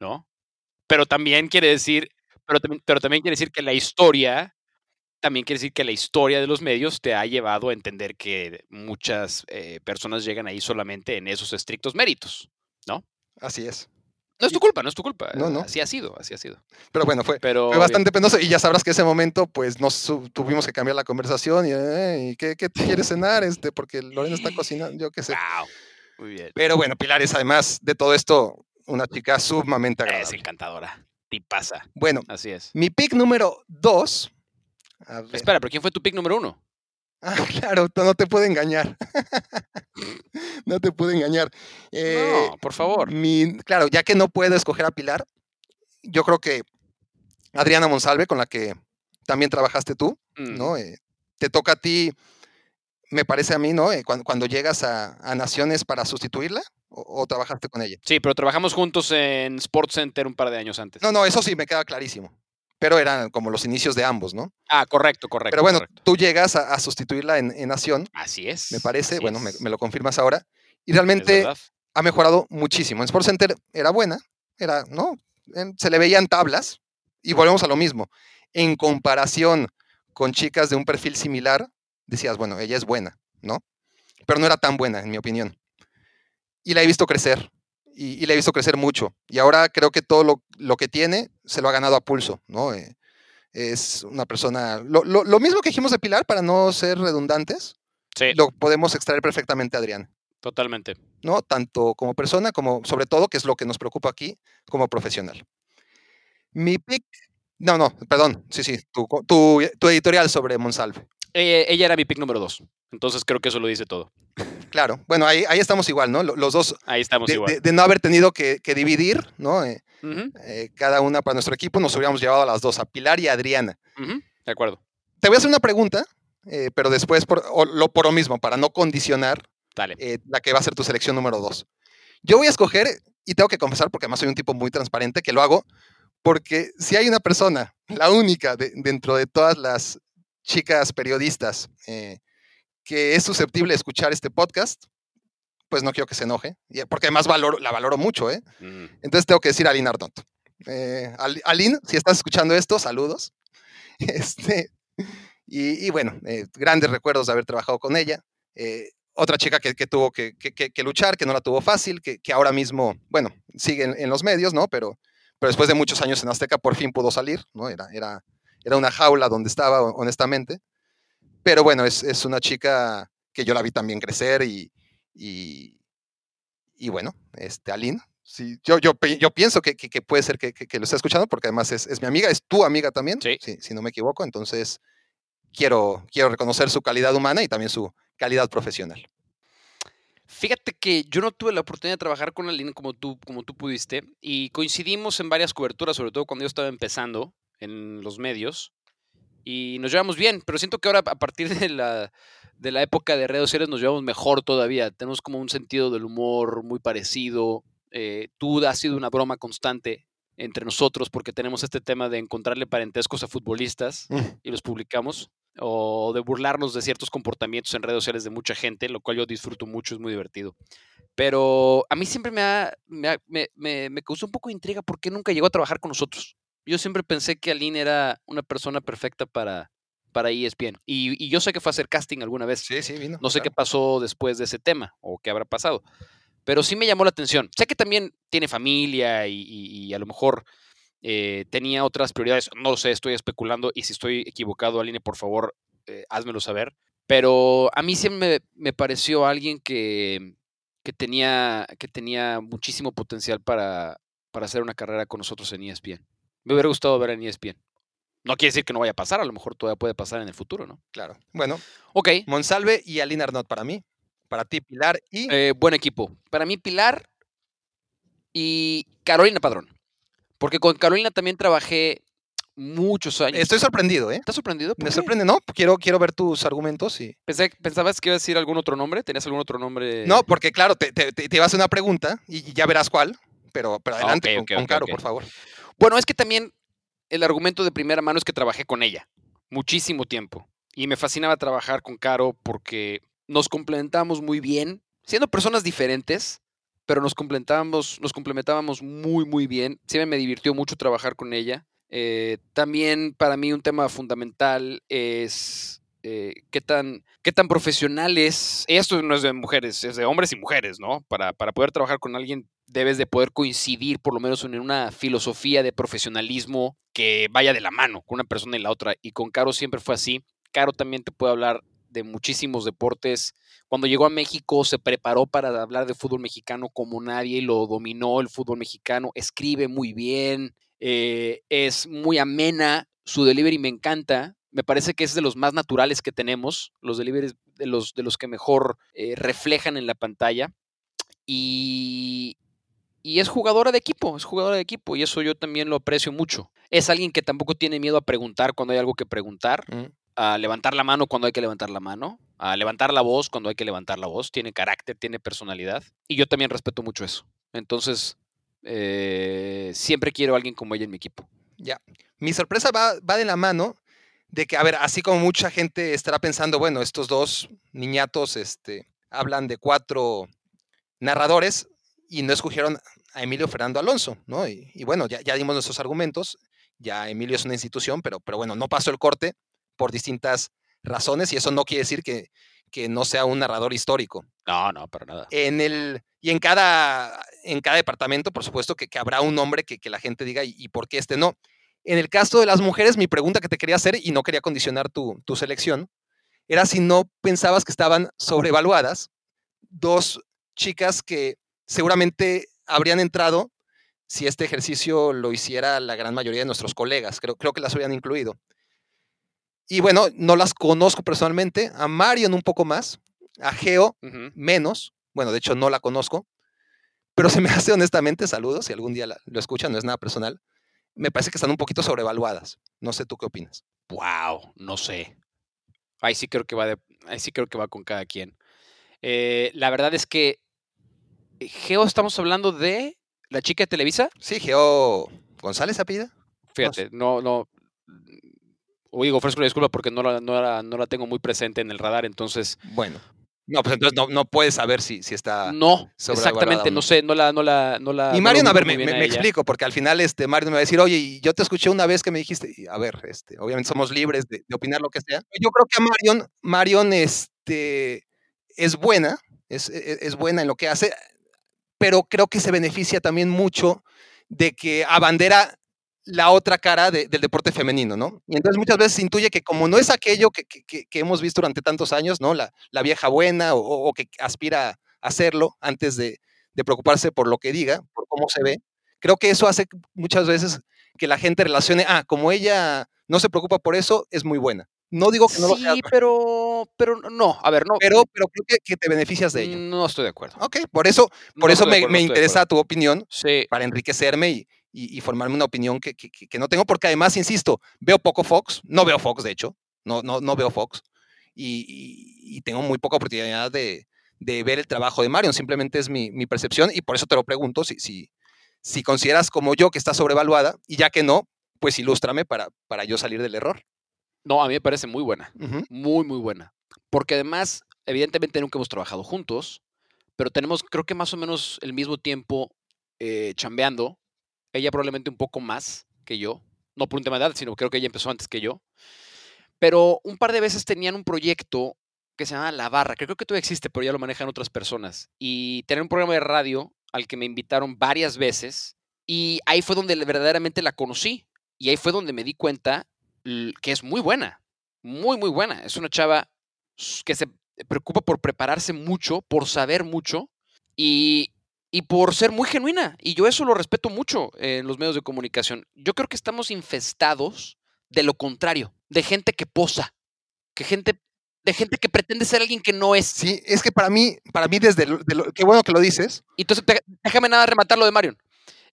¿no? Pero también quiere decir, pero también quiere decir que la historia, también quiere decir que la historia de los medios te ha llevado a entender que muchas eh, personas llegan ahí solamente en esos estrictos méritos. Así es. No es tu culpa, no es tu culpa. No, no. Así ha sido, así ha sido. Pero bueno, fue, Pero fue bastante penoso y ya sabrás que ese momento pues nos tuvimos que cambiar la conversación y, "Eh, ¿y ¿qué, qué quieres cenar? Este, porque Lorena está cocinando, yo qué sé. Wow. Muy bien. Pero bueno, Pilar es además de todo esto una chica sumamente Es agradable. encantadora. Tipaza. Bueno, Así es. mi pick número dos. A ver. Espera, pero ¿quién fue tu pick número uno? Ah, claro, no te puede engañar. no te puede engañar. Eh, no, por favor. mi- claro, ya que no puedo escoger a Pilar, yo creo que Adriana Monsalve, con la que también trabajaste tú, ¿no? Ujú. Eh, te toca a ti, me parece a mí, ¿no? Eh, cuando, cuando llegas a, a Naciones para sustituirla, o, o trabajaste con ella. Sí, pero trabajamos juntos en Sports Center un par de años antes. No, no, eso sí me queda clarísimo. Pero eran como los inicios de ambos, ¿no? Ah, correcto, correcto. Pero bueno, correcto. tú llegas a, a sustituirla en, en Nación, Así es. me parece, bueno, me, me lo confirmas ahora, y realmente ha mejorado muchísimo. En Sports Center era buena, era, ¿no? Se le veían tablas, y volvemos a lo mismo. En comparación con chicas de un perfil similar, decías, bueno, ella es buena, ¿no? Pero no era tan buena, en mi opinión. Y la he visto crecer, y, y la he visto crecer mucho. Y ahora creo que todo lo, lo que tiene se lo ha ganado a pulso, ¿no? Eh, es una persona. Lo, lo- lo mismo que dijimos de Pilar, para no ser redundantes, Sí, lo podemos extraer perfectamente a Adrián. totalmente. ¿no? Tanto como persona como, sobre todo, que es lo que nos preocupa aquí, como profesional. Mi pick, no, no, perdón, sí, sí, tu, tu, tu editorial sobre Monsalve. Eh, ella era mi pick número dos. Entonces creo que eso lo dice todo. Claro, bueno, ahí, ahí estamos igual, ¿no? Lo- Los dos, Ahí estamos de, igual. de- de no haber tenido que, que dividir, ¿no? Eh, eh, cada una para nuestro equipo, nos hubiéramos llevado a las dos, a Pilar y a Adriana. De acuerdo. Te voy a hacer una pregunta, eh, pero después, por, o lo, por lo mismo, para no condicionar la que va a ser tu selección número dos. Yo voy a escoger, y tengo que confesar, porque además soy un tipo muy transparente, que lo hago, porque si hay una persona, la única de- dentro de todas las chicas periodistas eh, que es susceptible de escuchar este podcast, pues no quiero que se enoje, porque además valoro, la valoro mucho, ¿eh? Mm, Entonces tengo que decir a Aline Ardont. Eh, Al- Aline, si estás escuchando esto, saludos. Este, y, y bueno, eh, grandes recuerdos de haber trabajado con ella. eh, otra chica que, que tuvo que, que- que- que luchar, que no la tuvo fácil, que, que ahora mismo, bueno, sigue en, en los medios, ¿no? Pero, pero después de muchos años en Azteca por fin pudo salir, ¿no? Era, era, era una jaula donde estaba, honestamente. Pero bueno, es, es una chica que yo la vi también crecer y, y, y bueno, este, Aline, sí, yo, yo, yo pienso que, que- que puede ser que, que- que lo esté escuchando porque además es, es mi amiga, es tu amiga también, Sí. si, si no me equivoco, entonces quiero, quiero reconocer su calidad humana y también su calidad profesional. Fíjate que yo no tuve la oportunidad de trabajar con Aline como tú, como tú pudiste y coincidimos en varias coberturas, sobre todo cuando yo estaba empezando en los medios y nos llevamos bien, pero siento que ahora a partir de la, de la época de redes sociales nos llevamos mejor todavía, tenemos como un sentido del humor muy parecido, eh, tú has sido una broma constante entre nosotros porque tenemos este tema de encontrarle parentescos a futbolistas y los publicamos, o de burlarnos de ciertos comportamientos en redes sociales de mucha gente, lo cual yo disfruto mucho, es muy divertido. Pero a mí siempre me, ha, me, ha- me, me- me causó un poco de intriga por qué nunca llegó a trabajar con nosotros. Yo siempre pensé que Aline era una persona perfecta para, para ESPN. Y, y yo sé que fue a hacer casting alguna vez. Sí, sí, vino. No sé qué pasó después de ese tema o qué habrá pasado. Pero sí me llamó la atención. Sé que también tiene familia y, y- y a lo mejor eh, tenía otras prioridades. No lo sé, estoy especulando. Y si estoy equivocado, Aline, por favor, eh, házmelo saber. Pero a mí siempre me, me pareció alguien que, que, tenía, que tenía muchísimo potencial para, para hacer una carrera con nosotros en ESPN. Me hubiera gustado ver en ESPN. No quiere decir que no vaya a pasar, a lo mejor todavía puede pasar en el futuro, ¿no? Claro. Bueno, Ok, Monsalve y Aline Arnott para mí. Para ti, Pilar. Y Eh, buen equipo. Para mí, Pilar y Carolina Padrón. Porque con Carolina también trabajé muchos años. estoy sorprendido, ¿eh? ¿Estás sorprendido? ¿Por Me qué? sorprende, ¿no? Quiero, quiero ver tus argumentos y... Pensé- ¿Pensabas que ibas a decir algún otro nombre? ¿Tenías algún otro nombre? No, porque claro, te, te, te- te iba a hacer una pregunta y ya verás cuál, pero, pero Ah, adelante ok, con, Caro, por favor. Bueno, es que también el argumento de primera mano es que trabajé con ella muchísimo tiempo. Y me fascinaba trabajar con Caro porque nos complementábamos muy bien, siendo personas diferentes, pero nos complementábamos, nos complementábamos muy, muy bien. Siempre me divirtió mucho trabajar con ella. Eh, también para mí un tema fundamental es eh, qué, tan, qué tan profesional es. Esto no es de mujeres, es de hombres y mujeres, ¿no? Para, para poder trabajar con alguien debes de poder coincidir por lo menos en una filosofía de profesionalismo que vaya de la mano con una persona y la otra. Y con Caro siempre fue así. Caro también te puede hablar de muchísimos deportes. Cuando llegó a México se preparó para hablar de fútbol mexicano como nadie, lo dominó el fútbol mexicano, escribe muy bien, eh, es muy amena, su delivery me encanta, me parece que es de los más naturales que tenemos, los deliveries de los, de los que mejor eh, reflejan en la pantalla. Y, y es jugadora de equipo, es jugadora de equipo y eso yo también lo aprecio mucho. Es alguien que tampoco tiene miedo a preguntar cuando hay algo que preguntar, Mm. a levantar la mano cuando hay que levantar la mano, a levantar la voz cuando hay que levantar la voz. Tiene carácter, tiene personalidad y yo también respeto mucho eso. Entonces, eh, siempre quiero a alguien como ella en mi equipo. Ya. Mi sorpresa va, va de la mano de que, a ver, así como mucha gente estará pensando, bueno, estos dos niñatos este, hablan de cuatro narradores y no escogieron a Emilio Fernando Alonso, ¿no? Y, y bueno, ya, ya dimos nuestros argumentos, ya Emilio es una institución, pero, pero bueno, no pasó el corte por distintas razones y eso no quiere decir que, que no sea un narrador histórico. No, no, para nada. En el, y en cada, en cada departamento, por supuesto, que, que habrá un nombre que, que la gente diga y, y por qué este no. En el caso de las mujeres, mi pregunta que te quería hacer, y no quería condicionar tu, tu selección, era si no pensabas que estaban sobrevaluadas dos chicas que seguramente habrían entrado si este ejercicio lo hiciera la gran mayoría de nuestros colegas. Creo, creo que las habrían incluido. Y bueno, no las conozco personalmente, a Marion un poco más, a Geo menos. Bueno, de hecho no la conozco, pero se me hace honestamente, saludos, si algún día la- lo escuchan, no es nada personal, me parece que están un poquito sobrevaluadas. No sé tú qué opinas. Wow, no sé. Ahí sí creo que va de, ahí sí creo que va con cada quien. Eh, la verdad es que Geo, estamos hablando de la chica de Televisa. Sí, Geo González apida. Fíjate, no, no. Oigo, ofrezco la disculpa porque no la, no, la, no la tengo muy presente en el radar, entonces. Bueno. No, pues entonces no, no puedes saber si, si está... No, exactamente, no. sé, no la, no la, no la. Y Marion, a ver, me, me- explico, porque al final este, Marion me va a decir, oye, yo te escuché una vez que me dijiste, y a ver, este, obviamente somos libres de, de opinar lo que sea. Yo creo que a Marion, Marion, este, es buena, es, e, es, buena en lo que hace, pero creo que se beneficia también mucho de que abandera la otra cara del deporte femenino, ¿no? Y entonces muchas veces se intuye que como no es aquello que, hemos visto durante tantos años, ¿no? La, vieja buena o, o, que aspira a hacerlo antes de, de preocuparse por lo que diga, por cómo se ve, creo que eso hace muchas veces que la gente relacione, ah, como ella no se preocupa por eso, es muy buena. No digo que no sí, lo sea. pero, pero no, a ver, no. Pero, pero creo que, que, te beneficias de ello. No estoy de acuerdo. Ok, por eso, por No eso me, acuerdo, me interesa tu opinión, Sí. para enriquecerme y, y- y formarme una opinión que, que- que- no tengo, porque además, insisto, veo poco Fox, no veo Fox, de hecho, no, no, no veo Fox, y, y- y tengo muy poca oportunidad de, de ver el trabajo de Marion, simplemente es mi, mi percepción, y por eso te lo pregunto, si, si, si consideras como yo que está sobrevaluada, y ya que no, pues ilústrame para, para yo salir del error. No, a mí me parece muy buena. Muy, muy buena. Porque además, evidentemente nunca hemos trabajado juntos, pero tenemos, creo que más o menos el mismo tiempo eh, chambeando. Ella probablemente un poco más que yo. No por un tema de edad, sino creo que ella empezó antes que yo. Pero un par de veces tenían un proyecto que se llama La Barra, que creo que todavía existe, pero ya lo manejan otras personas. Y tenían un programa de radio al que me invitaron varias veces. Y ahí fue donde verdaderamente la conocí. Y ahí fue donde me di cuenta que es muy buena. Muy, muy buena. Es una chava que se preocupa por prepararse mucho, por saber mucho y, y por ser muy genuina. Y yo eso lo respeto mucho en los medios de comunicación. Yo creo que estamos infestados de lo contrario, de gente que posa, que gente, de gente que pretende ser alguien que no es. Sí, es que para mí, para mí desde, lo- de lo- qué bueno que lo dices, Y Entonces, déjame nada rematar lo de Marion.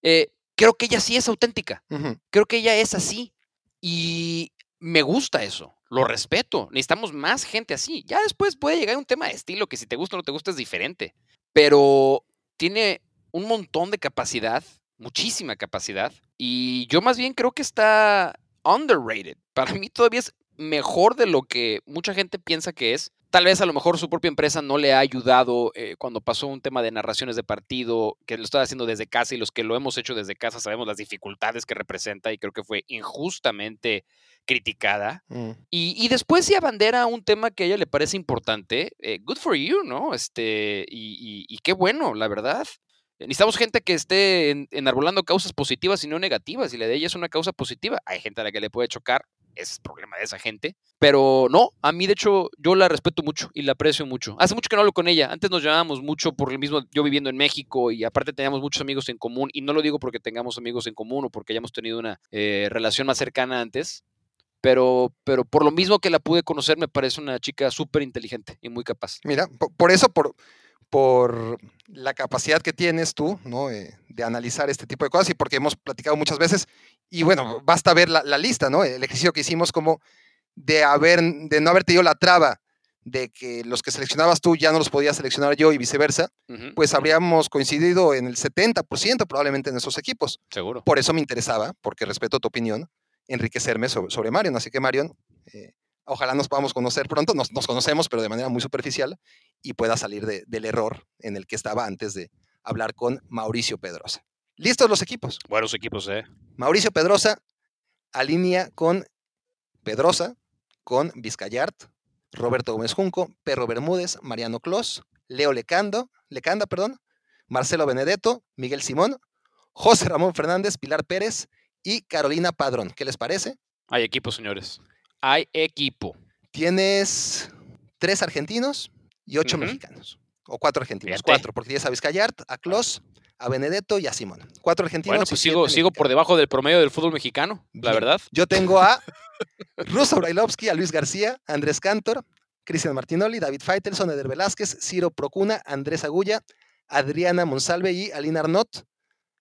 Eh, creo que ella sí es auténtica. Creo que ella es así. Y me gusta eso. Lo respeto. Necesitamos más gente así. Ya después puede llegar un tema de estilo que si te gusta o no te gusta es diferente. Pero tiene un montón de capacidad, muchísima capacidad. Y yo más bien creo que está underrated. Para mí todavía es mejor de lo que mucha gente piensa que es. Tal vez a lo mejor su propia empresa no le ha ayudado eh, cuando pasó un tema de narraciones de partido, que lo estaba haciendo desde casa y los que lo hemos hecho desde casa sabemos las dificultades que representa y creo que fue injustamente criticada. Mm. Y, y después si abandera un tema que a ella le parece importante, eh, good for you, ¿no? Este, y, y- y qué bueno, la verdad. Necesitamos gente que esté en- enarbolando causas positivas y no negativas, y la de ella es una causa positiva. Hay gente a la que le puede chocar, es el problema de esa gente. Pero no, a mí de hecho yo la respeto mucho y la aprecio mucho. Hace mucho que no hablo con ella. Antes nos llamábamos mucho por el mismo, yo viviendo en México y aparte teníamos muchos amigos en común. Y no lo digo porque tengamos amigos en común o porque hayamos tenido una eh, relación más cercana antes. Pero, pero por lo mismo que la pude conocer, me parece una chica súper inteligente y muy capaz. Mira, po- por, eso, por, por la capacidad que tienes tú, ¿no? Eh, de analizar este tipo de cosas y porque hemos platicado muchas veces, y bueno, basta ver la, la lista, ¿no? El ejercicio que hicimos como de, haber, de no haber tenido la traba de que los que seleccionabas tú ya no los podía seleccionar yo y viceversa, pues habríamos coincidido en el 70% probablemente en esos equipos. Seguro. Por eso me interesaba, porque respeto tu opinión, enriquecerme sobre, sobre Marion. Así que Marion, eh, ojalá nos podamos conocer pronto, nos, nos conocemos, pero de manera muy superficial, y pueda salir de- del error en el que estaba antes de hablar con Mauricio Pedrosa. ¿Listos los equipos? Buenos equipos, ¿eh? Mauricio Pedrosa alinea con Pedrosa, con Vizcayart, Roberto Gómez Junco, Perro Bermúdez, Mariano Clos, Leo Lecando, Lecanda, perdón, Marcelo Benedetto, Miguel Simón, José Ramón Fernández, Pilar Pérez y Carolina Padrón. ¿Qué les parece? Hay equipo, señores. Hay equipo. Tienes tres argentinos y ocho mexicanos. O cuatro argentinos, Fíjate. cuatro, porque tienes a Vizcayart, a Clos, a Benedetto y a Simón. Cuatro argentinos. Bueno, pues sigo, sigo por debajo del promedio del fútbol mexicano, la Bien. verdad. Yo tengo a Russo Brailovsky, a Luis García, a Andrés Cantor, Cristian Martinoli, David Faitelson, Eder Velázquez, Ciro Procuna, Andrés Agulla, Adriana Monsalve y Alina Arnott.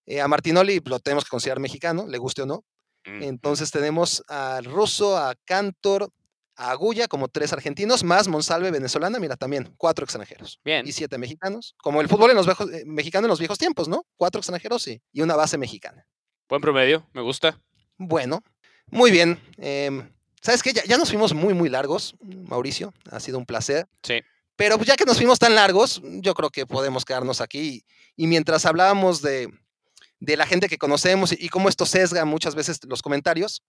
Eh, a Martinoli lo tenemos que considerar mexicano, le guste o no. Entonces tenemos al Russo, a Cantor, a Agulla como tres argentinos, más Monsalve venezolana, mira también, cuatro extranjeros. Bien. Y siete mexicanos. Como el fútbol en los viejos, eh, mexicano en los viejos tiempos, ¿no? Cuatro extranjeros y, y una base mexicana. Buen promedio, me gusta. Bueno, muy bien. em, ¿Sabes qué? Ya, ya nos fuimos muy, muy largos, Mauricio. Ha sido un placer. Sí. Pero pues ya que nos fuimos tan largos, yo creo que podemos quedarnos aquí. Y, mientras hablábamos de, de la gente que conocemos y, y cómo esto sesga muchas veces los comentarios,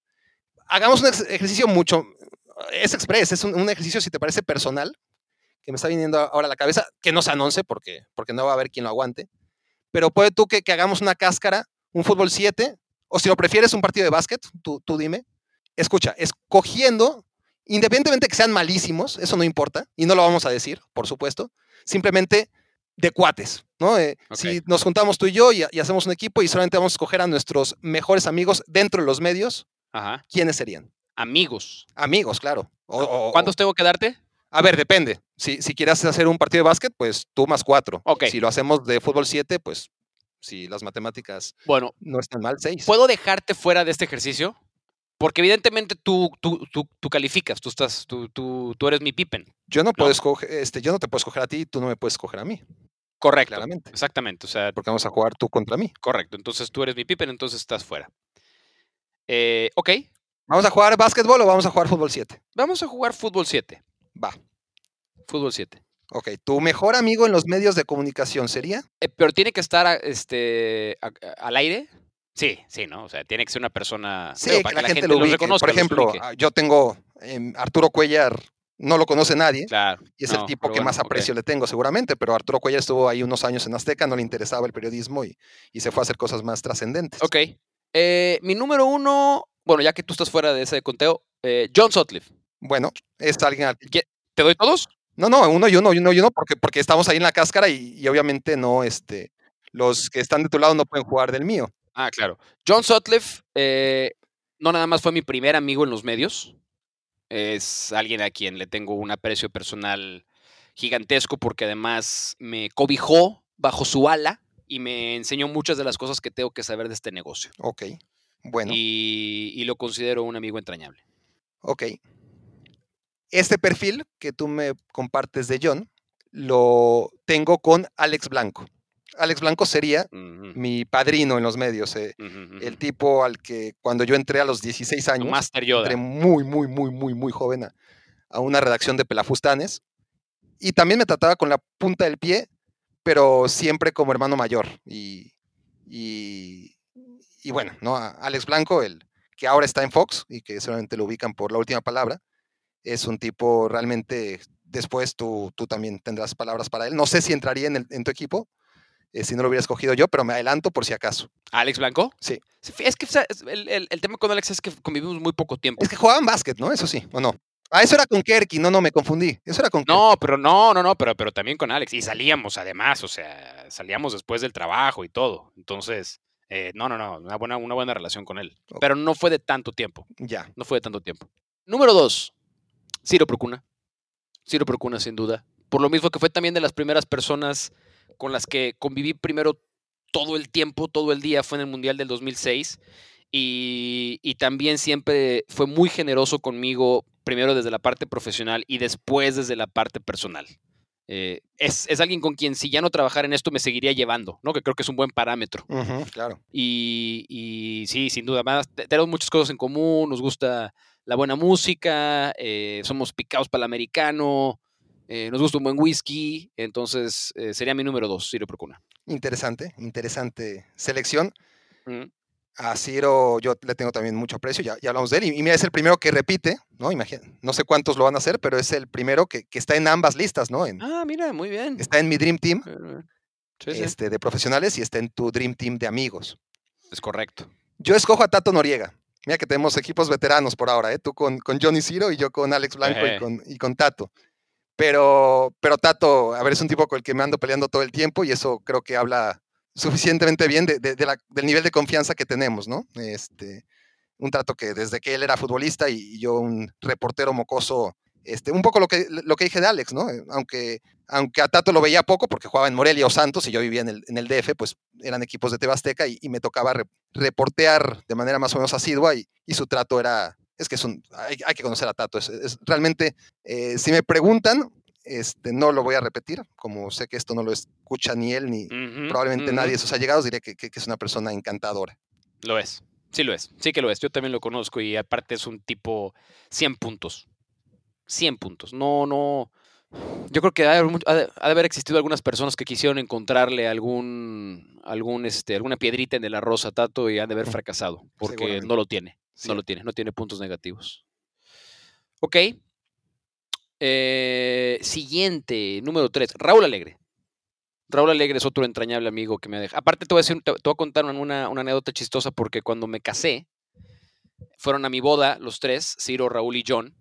hagamos un ejercicio mucho, es express, es un, un ejercicio, si te parece, personal, que me está viniendo ahora a la cabeza, que no se anuncie porque, porque no va a haber quien lo aguante. Pero puede tú que, que hagamos una cáscara, un fútbol 7, o si lo prefieres, un partido de básquet, tú, tú dime. Escucha, escogiendo, independientemente que sean malísimos, eso no importa, y no lo vamos a decir, por supuesto, simplemente de cuates, ¿no? Eh. Si nos juntamos tú y yo y, y hacemos un equipo y solamente vamos a escoger a nuestros mejores amigos dentro de los medios, Ajá. ¿quiénes serían? Amigos. Amigos, claro. O- o- ¿Cuántos tengo que darte? A ver, depende. Si, si quieres hacer un partido de básquet, pues tú más cuatro. Ok. Si lo hacemos de fútbol 7, pues si las matemáticas Bueno, no están mal, seis. ¿puedo dejarte fuera de este ejercicio? Porque evidentemente tú, tú, tú, tú calificas, tú, estás, tú, tú, tú eres mi Pippen. Yo no puedo No. escoger, este, yo no te puedo escoger a ti, tú no me puedes escoger a mí, Correcto. claramente. Exactamente. O sea, Porque vamos a jugar tú contra mí. correcto. Entonces tú eres mi Pippen, entonces estás fuera. Eh, ok. ¿Vamos a jugar básquetbol o vamos a jugar fútbol 7? Vamos a jugar fútbol 7. Va. Fútbol 7. Ok, tu mejor amigo en los medios de comunicación sería. Eh, pero tiene que estar este, a- a- al aire. Sí, sí, ¿no? O sea, tiene que ser una persona. Sí, digo, que para la gente, lo ubique. reconozca, Por ejemplo, ah, yo tengo em, Arturo Cuellar, no lo conoce nadie. Claro. Y es no, el tipo que bueno, más aprecio le tengo, seguramente, pero Arturo Cuellar estuvo ahí unos años en Azteca, no le interesaba el periodismo y, y se fue a hacer cosas más trascendentes. Ok. Eh, mi número uno, bueno, ya que tú estás fuera de ese conteo, eh, John Sutcliffe. Bueno, es alguien al que- ¿Te doy todos? No, no, uno y uno, y uno y uno, porque, porque estamos ahí en la cáscara y, y obviamente no, este, los que están de tu lado no pueden jugar del mío. Ah, claro. John Sutcliffe eh, no nada más fue mi primer amigo en los medios. Es alguien a quien le tengo un aprecio personal gigantesco porque además me cobijó bajo su ala y me enseñó muchas de las cosas que tengo que saber de este negocio. Ok, bueno, Y, y lo considero un amigo entrañable. ok. Este perfil que tú me compartes de John, lo tengo con Alex Blanco. Alex Blanco sería mi padrino en los medios, eh, el tipo al que cuando yo entré a los 16 Tu años, Master Yoda. entré muy, muy, muy, muy, muy joven a, a una redacción de Pelafustanes. Y también me trataba con la punta del pie, pero siempre como hermano mayor. Y, y, y bueno, ¿no? A Alex Blanco, el que ahora está en Fox y que seguramente lo ubican por la última palabra, es un tipo realmente, después tú, tú también tendrás palabras para él. No sé si entraría en, el- en tu equipo, eh, si no lo hubiera escogido yo, pero me adelanto por si acaso. ¿Alex Blanco? Sí. Es que el, el- el tema con Alex es que convivimos muy poco tiempo. Es que jugaban básquet, ¿no? Eso sí, ¿o no? Ah, eso era con Kerky, no, no, me confundí. Eso era con Kerky. No, pero no, no, no, pero, pero también con Alex. Y salíamos además, o sea, salíamos después del trabajo y todo. Entonces, eh, no, no, no, una buena, una buena relación con él. Ok. Pero no fue de tanto tiempo, Ya. no fue de tanto tiempo. Número dos, Ciro Procuna. Ciro Procuna, sin duda. Por lo mismo que fue también de las primeras personas con las que conviví primero todo el tiempo, todo el día, fue en el Mundial del 2006. Y, y también siempre fue muy generoso conmigo, primero desde la parte profesional y después desde la parte personal. Eh, es, es alguien con quien si ya no trabajara en esto me seguiría llevando, ¿no? Que creo que es un buen parámetro. Claro. Y, y sí, sin duda, más, te- tenemos muchas cosas en común, nos gusta la buena música, eh, somos picados para el americano, eh, nos gusta un buen whisky, entonces sería mi número dos, Ciro Procuna. Interesante, interesante selección. A Ciro yo le tengo también mucho aprecio, ya, ya hablamos de él. Y, y mira, es el primero que repite, ¿no? Imagina, no sé cuántos lo van a hacer, pero es el primero que, que está en ambas listas, ¿no? En- Ah, mira, muy bien. está en mi Dream Team sí, sí, este, de profesionales y está en tu Dream Team de amigos. es correcto. Yo escojo a Tato Noriega. Mira que tenemos equipos veteranos por ahora, ¿eh? Tú con, con Johnny Ciro y yo con Alex Blanco y con, y con Tato. Pero, pero Tato, a ver, es un tipo con el que me ando peleando todo el tiempo y eso creo que habla suficientemente bien de, la- del nivel de confianza que tenemos, ¿no? Este, un trato que desde que él era futbolista y, yo un reportero mocoso, este, un poco lo que, lo que dije de Alex, ¿no? Eh, Aunque, aunque a Tato lo veía poco porque jugaba en Morelia o Santos y yo vivía en el, en el DF, pues eran equipos de Tebasteca y, y me tocaba re- reportear de manera más o menos asidua y, su trato era, es que es un, hay, que conocer a Tato, es, es realmente, eh, si me preguntan, este, no lo voy a repetir, como sé que esto no lo escucha ni él ni probablemente nadie de sus allegados, diré que, que- que es una persona encantadora. Lo es. Sí lo es. Sí que lo es. Yo también lo conozco y aparte es un tipo 100 puntos. 100 puntos. No, no. Yo creo que ha de haber, existido algunas personas que quisieron encontrarle algún, algún, este, alguna piedrita en el arroz a Tato y han de haber Ujú. fracasado porque no lo tiene. Sí. No lo tiene. No tiene puntos negativos. Ok. Eh, siguiente, número 3, Raúl Alegre. Raúl Alegre es otro entrañable amigo que me deja. Aparte, te voy a, decir, te, te voy a contar una, una anécdota chistosa porque cuando me casé, fueron a mi boda los tres, Ciro, Raúl y John.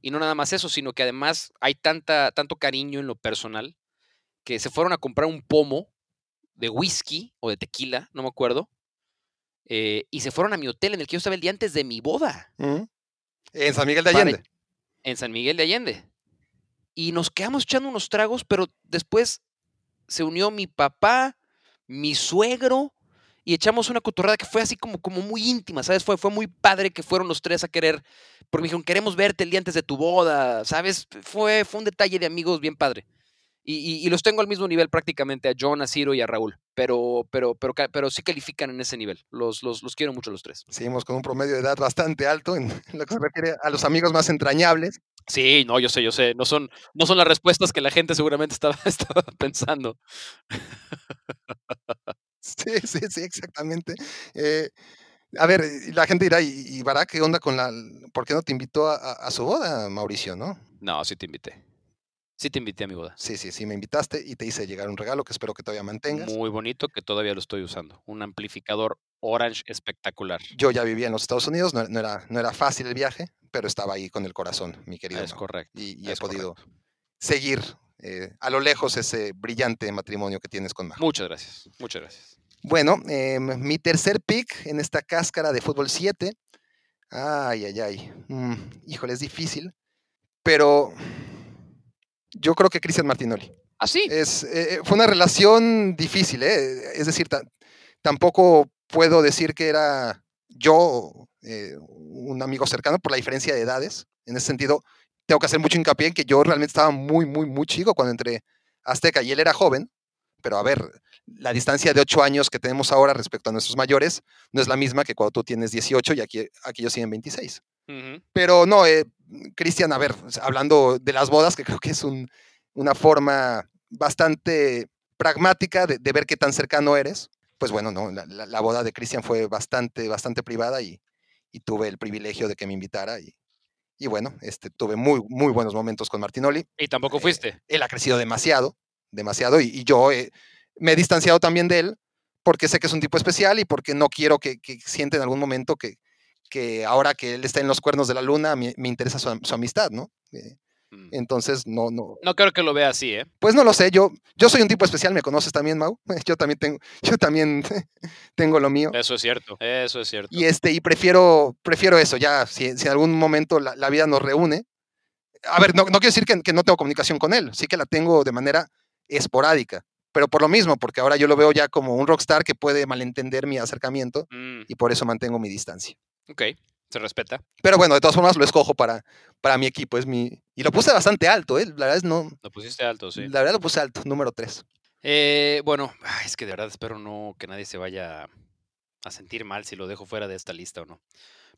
Y no nada más eso, sino que además hay tanta, tanto cariño en lo personal que se fueron a comprar un pomo de whisky o de tequila, no me acuerdo. eh, y se fueron a mi hotel en el que yo estaba el día antes de mi boda, Mm. En San Miguel de Para- Allende. en San Miguel de Allende. Y nos quedamos echando unos tragos, pero después se unió mi papá, mi suegro, y echamos una cotorrada que fue así como, como muy íntima, ¿sabes? Fue, fue muy padre que fueron los tres a querer, porque me dijeron, queremos verte el día antes de tu boda, ¿sabes? Fue, fue un detalle de amigos bien padre. Y, y- los tengo al mismo nivel prácticamente a John, a Ciro y a Raúl, pero, pero, pero, pero sí califican en ese nivel. Los, los, los quiero mucho los tres. Seguimos con un promedio de edad bastante alto en lo que se refiere a los amigos más entrañables. Sí, no, yo sé, yo sé. No son, no son las respuestas que la gente seguramente estaba, estaba pensando. Sí, sí, sí, exactamente. Eh, a ver, y la gente dirá, ¿y, y Barak qué onda con la... ¿Por qué no te invitó a, a- a su boda, Mauricio, no? No, sí te invité. Sí te invité a mi boda. Sí, sí, sí, me invitaste y te hice llegar un regalo que espero que todavía mantengas. Muy bonito que todavía lo estoy usando. Un amplificador Orange espectacular. Yo ya vivía en los Estados Unidos, no, no era, no era fácil el viaje, pero estaba ahí con el corazón, mi querido. Es Mau, correcto. Y, y he podido seguir eh, a lo lejos ese brillante matrimonio que tienes con Majo. Muchas gracias. Muchas gracias. Bueno, em, mi tercer pick en esta cáscara de fútbol 7. Ay, ay, ay. Mm, híjole, es difícil. Pero yo creo que Cristian Martinoli. Ah, sí. Es, eh, fue una relación difícil, ¿eh? Es decir, ta- tampoco puedo decir que era yo eh, un amigo cercano por la diferencia de edades. En ese sentido, tengo que hacer mucho hincapié en que yo realmente estaba muy, muy, muy chico cuando entré a Azteca y él era joven. Pero a ver, la distancia de ocho años que tenemos ahora respecto a nuestros mayores no es la misma que cuando tú tienes 18 y aquí, aquí ellos tienen 26. Pero no, eh, Cristian, a ver, hablando de las bodas, que creo que es un- una forma bastante pragmática de, de ver qué tan cercano eres, pues bueno, no, la, la- la boda de Cristian fue bastante, bastante privada y, y tuve el privilegio de que me invitara y, y bueno, este, tuve muy, muy buenos momentos con Martinoli. Y tampoco Eh, fuiste. Él ha crecido demasiado, demasiado, y, y yo eh, me he distanciado también de él porque sé que es un tipo especial y porque no quiero que, que siente en algún momento que, que ahora que él está en los cuernos de la luna, me, me interesa su, su amistad, ¿no? Eh, Mm. entonces, no, no, No creo que lo vea así, ¿eh? pues no lo sé, yo, yo soy un tipo especial, ¿me conoces también, Mau? Yo también tengo, yo también tengo lo mío. Eso es cierto. Eso es cierto. Y este, y prefiero, prefiero eso, ya, si, si en algún momento la, la vida nos reúne. A ver, no, no quiero decir que, que no tengo comunicación con él, sí que la tengo de manera esporádica, pero por lo mismo, porque ahora yo lo veo ya como un rockstar que puede malentender mi acercamiento Mm, y por eso mantengo mi distancia. Ok, se respeta. Pero bueno, de todas formas lo escojo para, para mi equipo, es mi... Y lo puse bastante alto, ¿eh? La verdad es no... Lo pusiste alto, sí. La verdad lo puse alto, número 3. Eh, bueno, es que de verdad espero no que nadie se vaya a sentir mal si lo dejo fuera de esta lista o no.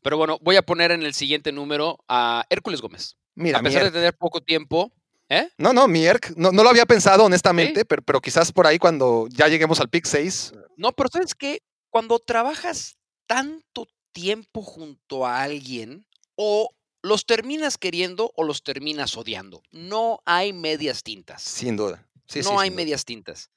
Pero bueno, voy a poner en el siguiente número a Hércules Gómez. Mira, a pesar de tener poco tiempo, ¿eh? No, no, mi Erc, no, no lo había pensado honestamente, pero, pero quizás por ahí cuando ya lleguemos al pick 6, No, pero ¿sabes qué? Cuando trabajas tanto tiempo junto a alguien, o los terminas queriendo o los terminas odiando. No hay medias tintas. sin duda. Sí, sí, no hay duda. medias tintas.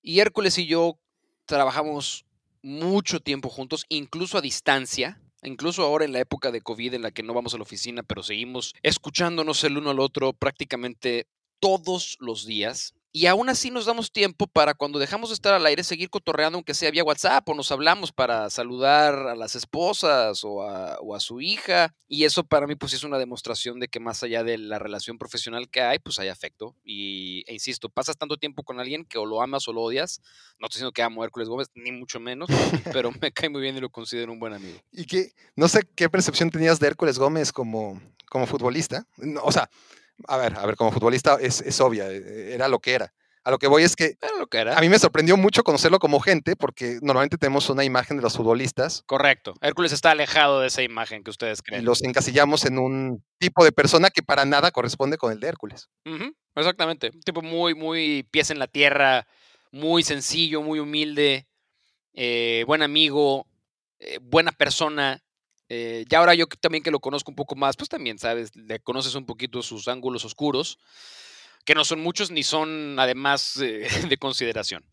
Y Hércules y yo trabajamos mucho tiempo juntos, incluso a distancia. Incluso ahora en la época de COVID en la que no vamos a la oficina, pero seguimos escuchándonos el uno al otro prácticamente todos los días. Y aún así nos damos tiempo para cuando dejamos de estar al aire seguir cotorreando, aunque sea vía WhatsApp, o nos hablamos para saludar a las esposas o a, su hija. Y eso para mí pues es una demostración de que más allá de la relación profesional que hay, pues hay afecto. Y, e insisto, pasas tanto tiempo con alguien que o lo amas o lo odias. No estoy diciendo que amo a Hércules Gómez, ni mucho menos, pero me cae muy bien y lo considero un buen amigo. Y que no sé qué percepción tenías de Hércules Gómez como, como futbolista. No, o sea, a ver, a ver, como futbolista es, es obvia, eh, era lo que era. A lo que voy es que lo que era. a mí me sorprendió mucho conocerlo como gente, porque normalmente tenemos una imagen de los futbolistas Correcto. Hércules está alejado de esa imagen que ustedes y creen. los encasillamos en un tipo de persona que para nada corresponde con el de Hércules. Exactamente. Un tipo muy, muy pies en la tierra, muy sencillo, muy humilde, eh, buen amigo, eh, buena persona. Eh, ya ahora yo también que lo conozco un poco más, pues también, ¿sabes? Le conoces un poquito sus ángulos oscuros, que no son muchos ni son además eh, de consideración.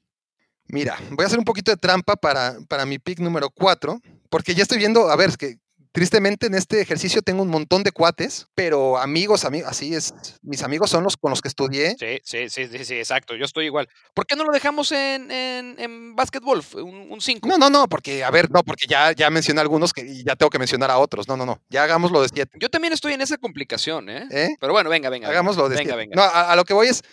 Mira, voy a hacer un poquito de trampa para, para mi pick número 4, porque ya estoy viendo, a ver, que Tristemente en este ejercicio tengo un montón de cuates, pero amigos, amigos, así es. Mis amigos son los con los que estudié. Sí, sí, sí, sí, sí exacto. Yo estoy igual. ¿Por qué no lo dejamos en, en, en básquetbol? Un 5. No, no, no, porque, a ver, no, porque ya, ya mencioné algunos que, y ya tengo que mencionar a otros. No, no, no. Ya hagámoslo de 7. Yo también estoy en esa complicación, ¿eh? ¿Eh? Pero bueno, venga, venga. Hagámoslo de venga, venga. No, a, lo que voy es.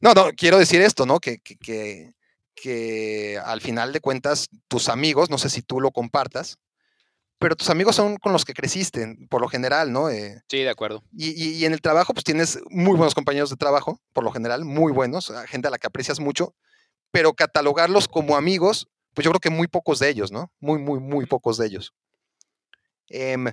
No, no, quiero decir esto, ¿no? Que, que, que, que al final de cuentas, tus amigos, no sé si tú lo compartas, pero tus amigos son con los que creciste, por lo general, ¿no? Eh, sí, de acuerdo. Y, en el trabajo, pues tienes muy buenos compañeros de trabajo, por lo general, muy buenos, gente a la que aprecias mucho, pero catalogarlos como amigos, pues yo creo que muy pocos de ellos, ¿no? Muy, muy, muy pocos de ellos. Em,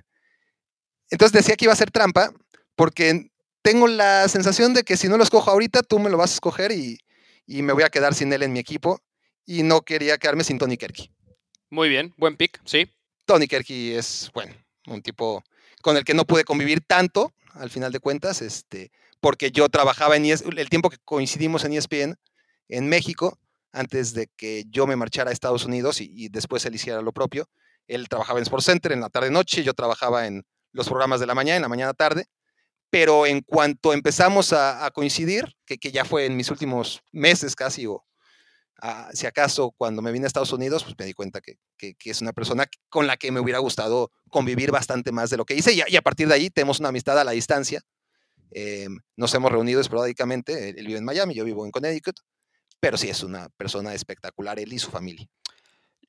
entonces decía que iba a ser trampa, porque tengo la sensación de que si no lo escojo ahorita, tú me lo vas a escoger y, y me voy a quedar sin él en mi equipo, y no quería quedarme sin Tony Kerky. Muy bien, buen pick, sí. Tony Kerky es, bueno, un tipo con el que no pude convivir tanto, al final de cuentas, este, porque yo trabajaba en ESPN, el tiempo que coincidimos en ESPN, en México, antes de que yo me marchara a Estados Unidos y, después él hiciera lo propio. Él trabajaba en Sports Center en la tarde-noche, yo trabajaba en los programas de la mañana, en la mañana-tarde, pero en cuanto empezamos a, coincidir, que, que, ya fue en mis últimos meses casi, o, si acaso cuando me vine a Estados Unidos, pues me di cuenta que, es una persona con la que me hubiera gustado convivir bastante más de lo que hice y, a partir de ahí tenemos una amistad a la distancia. Eh, nos hemos reunido esporádicamente, él, vive en Miami, yo vivo en Connecticut, pero sí es una persona espectacular, él y su familia.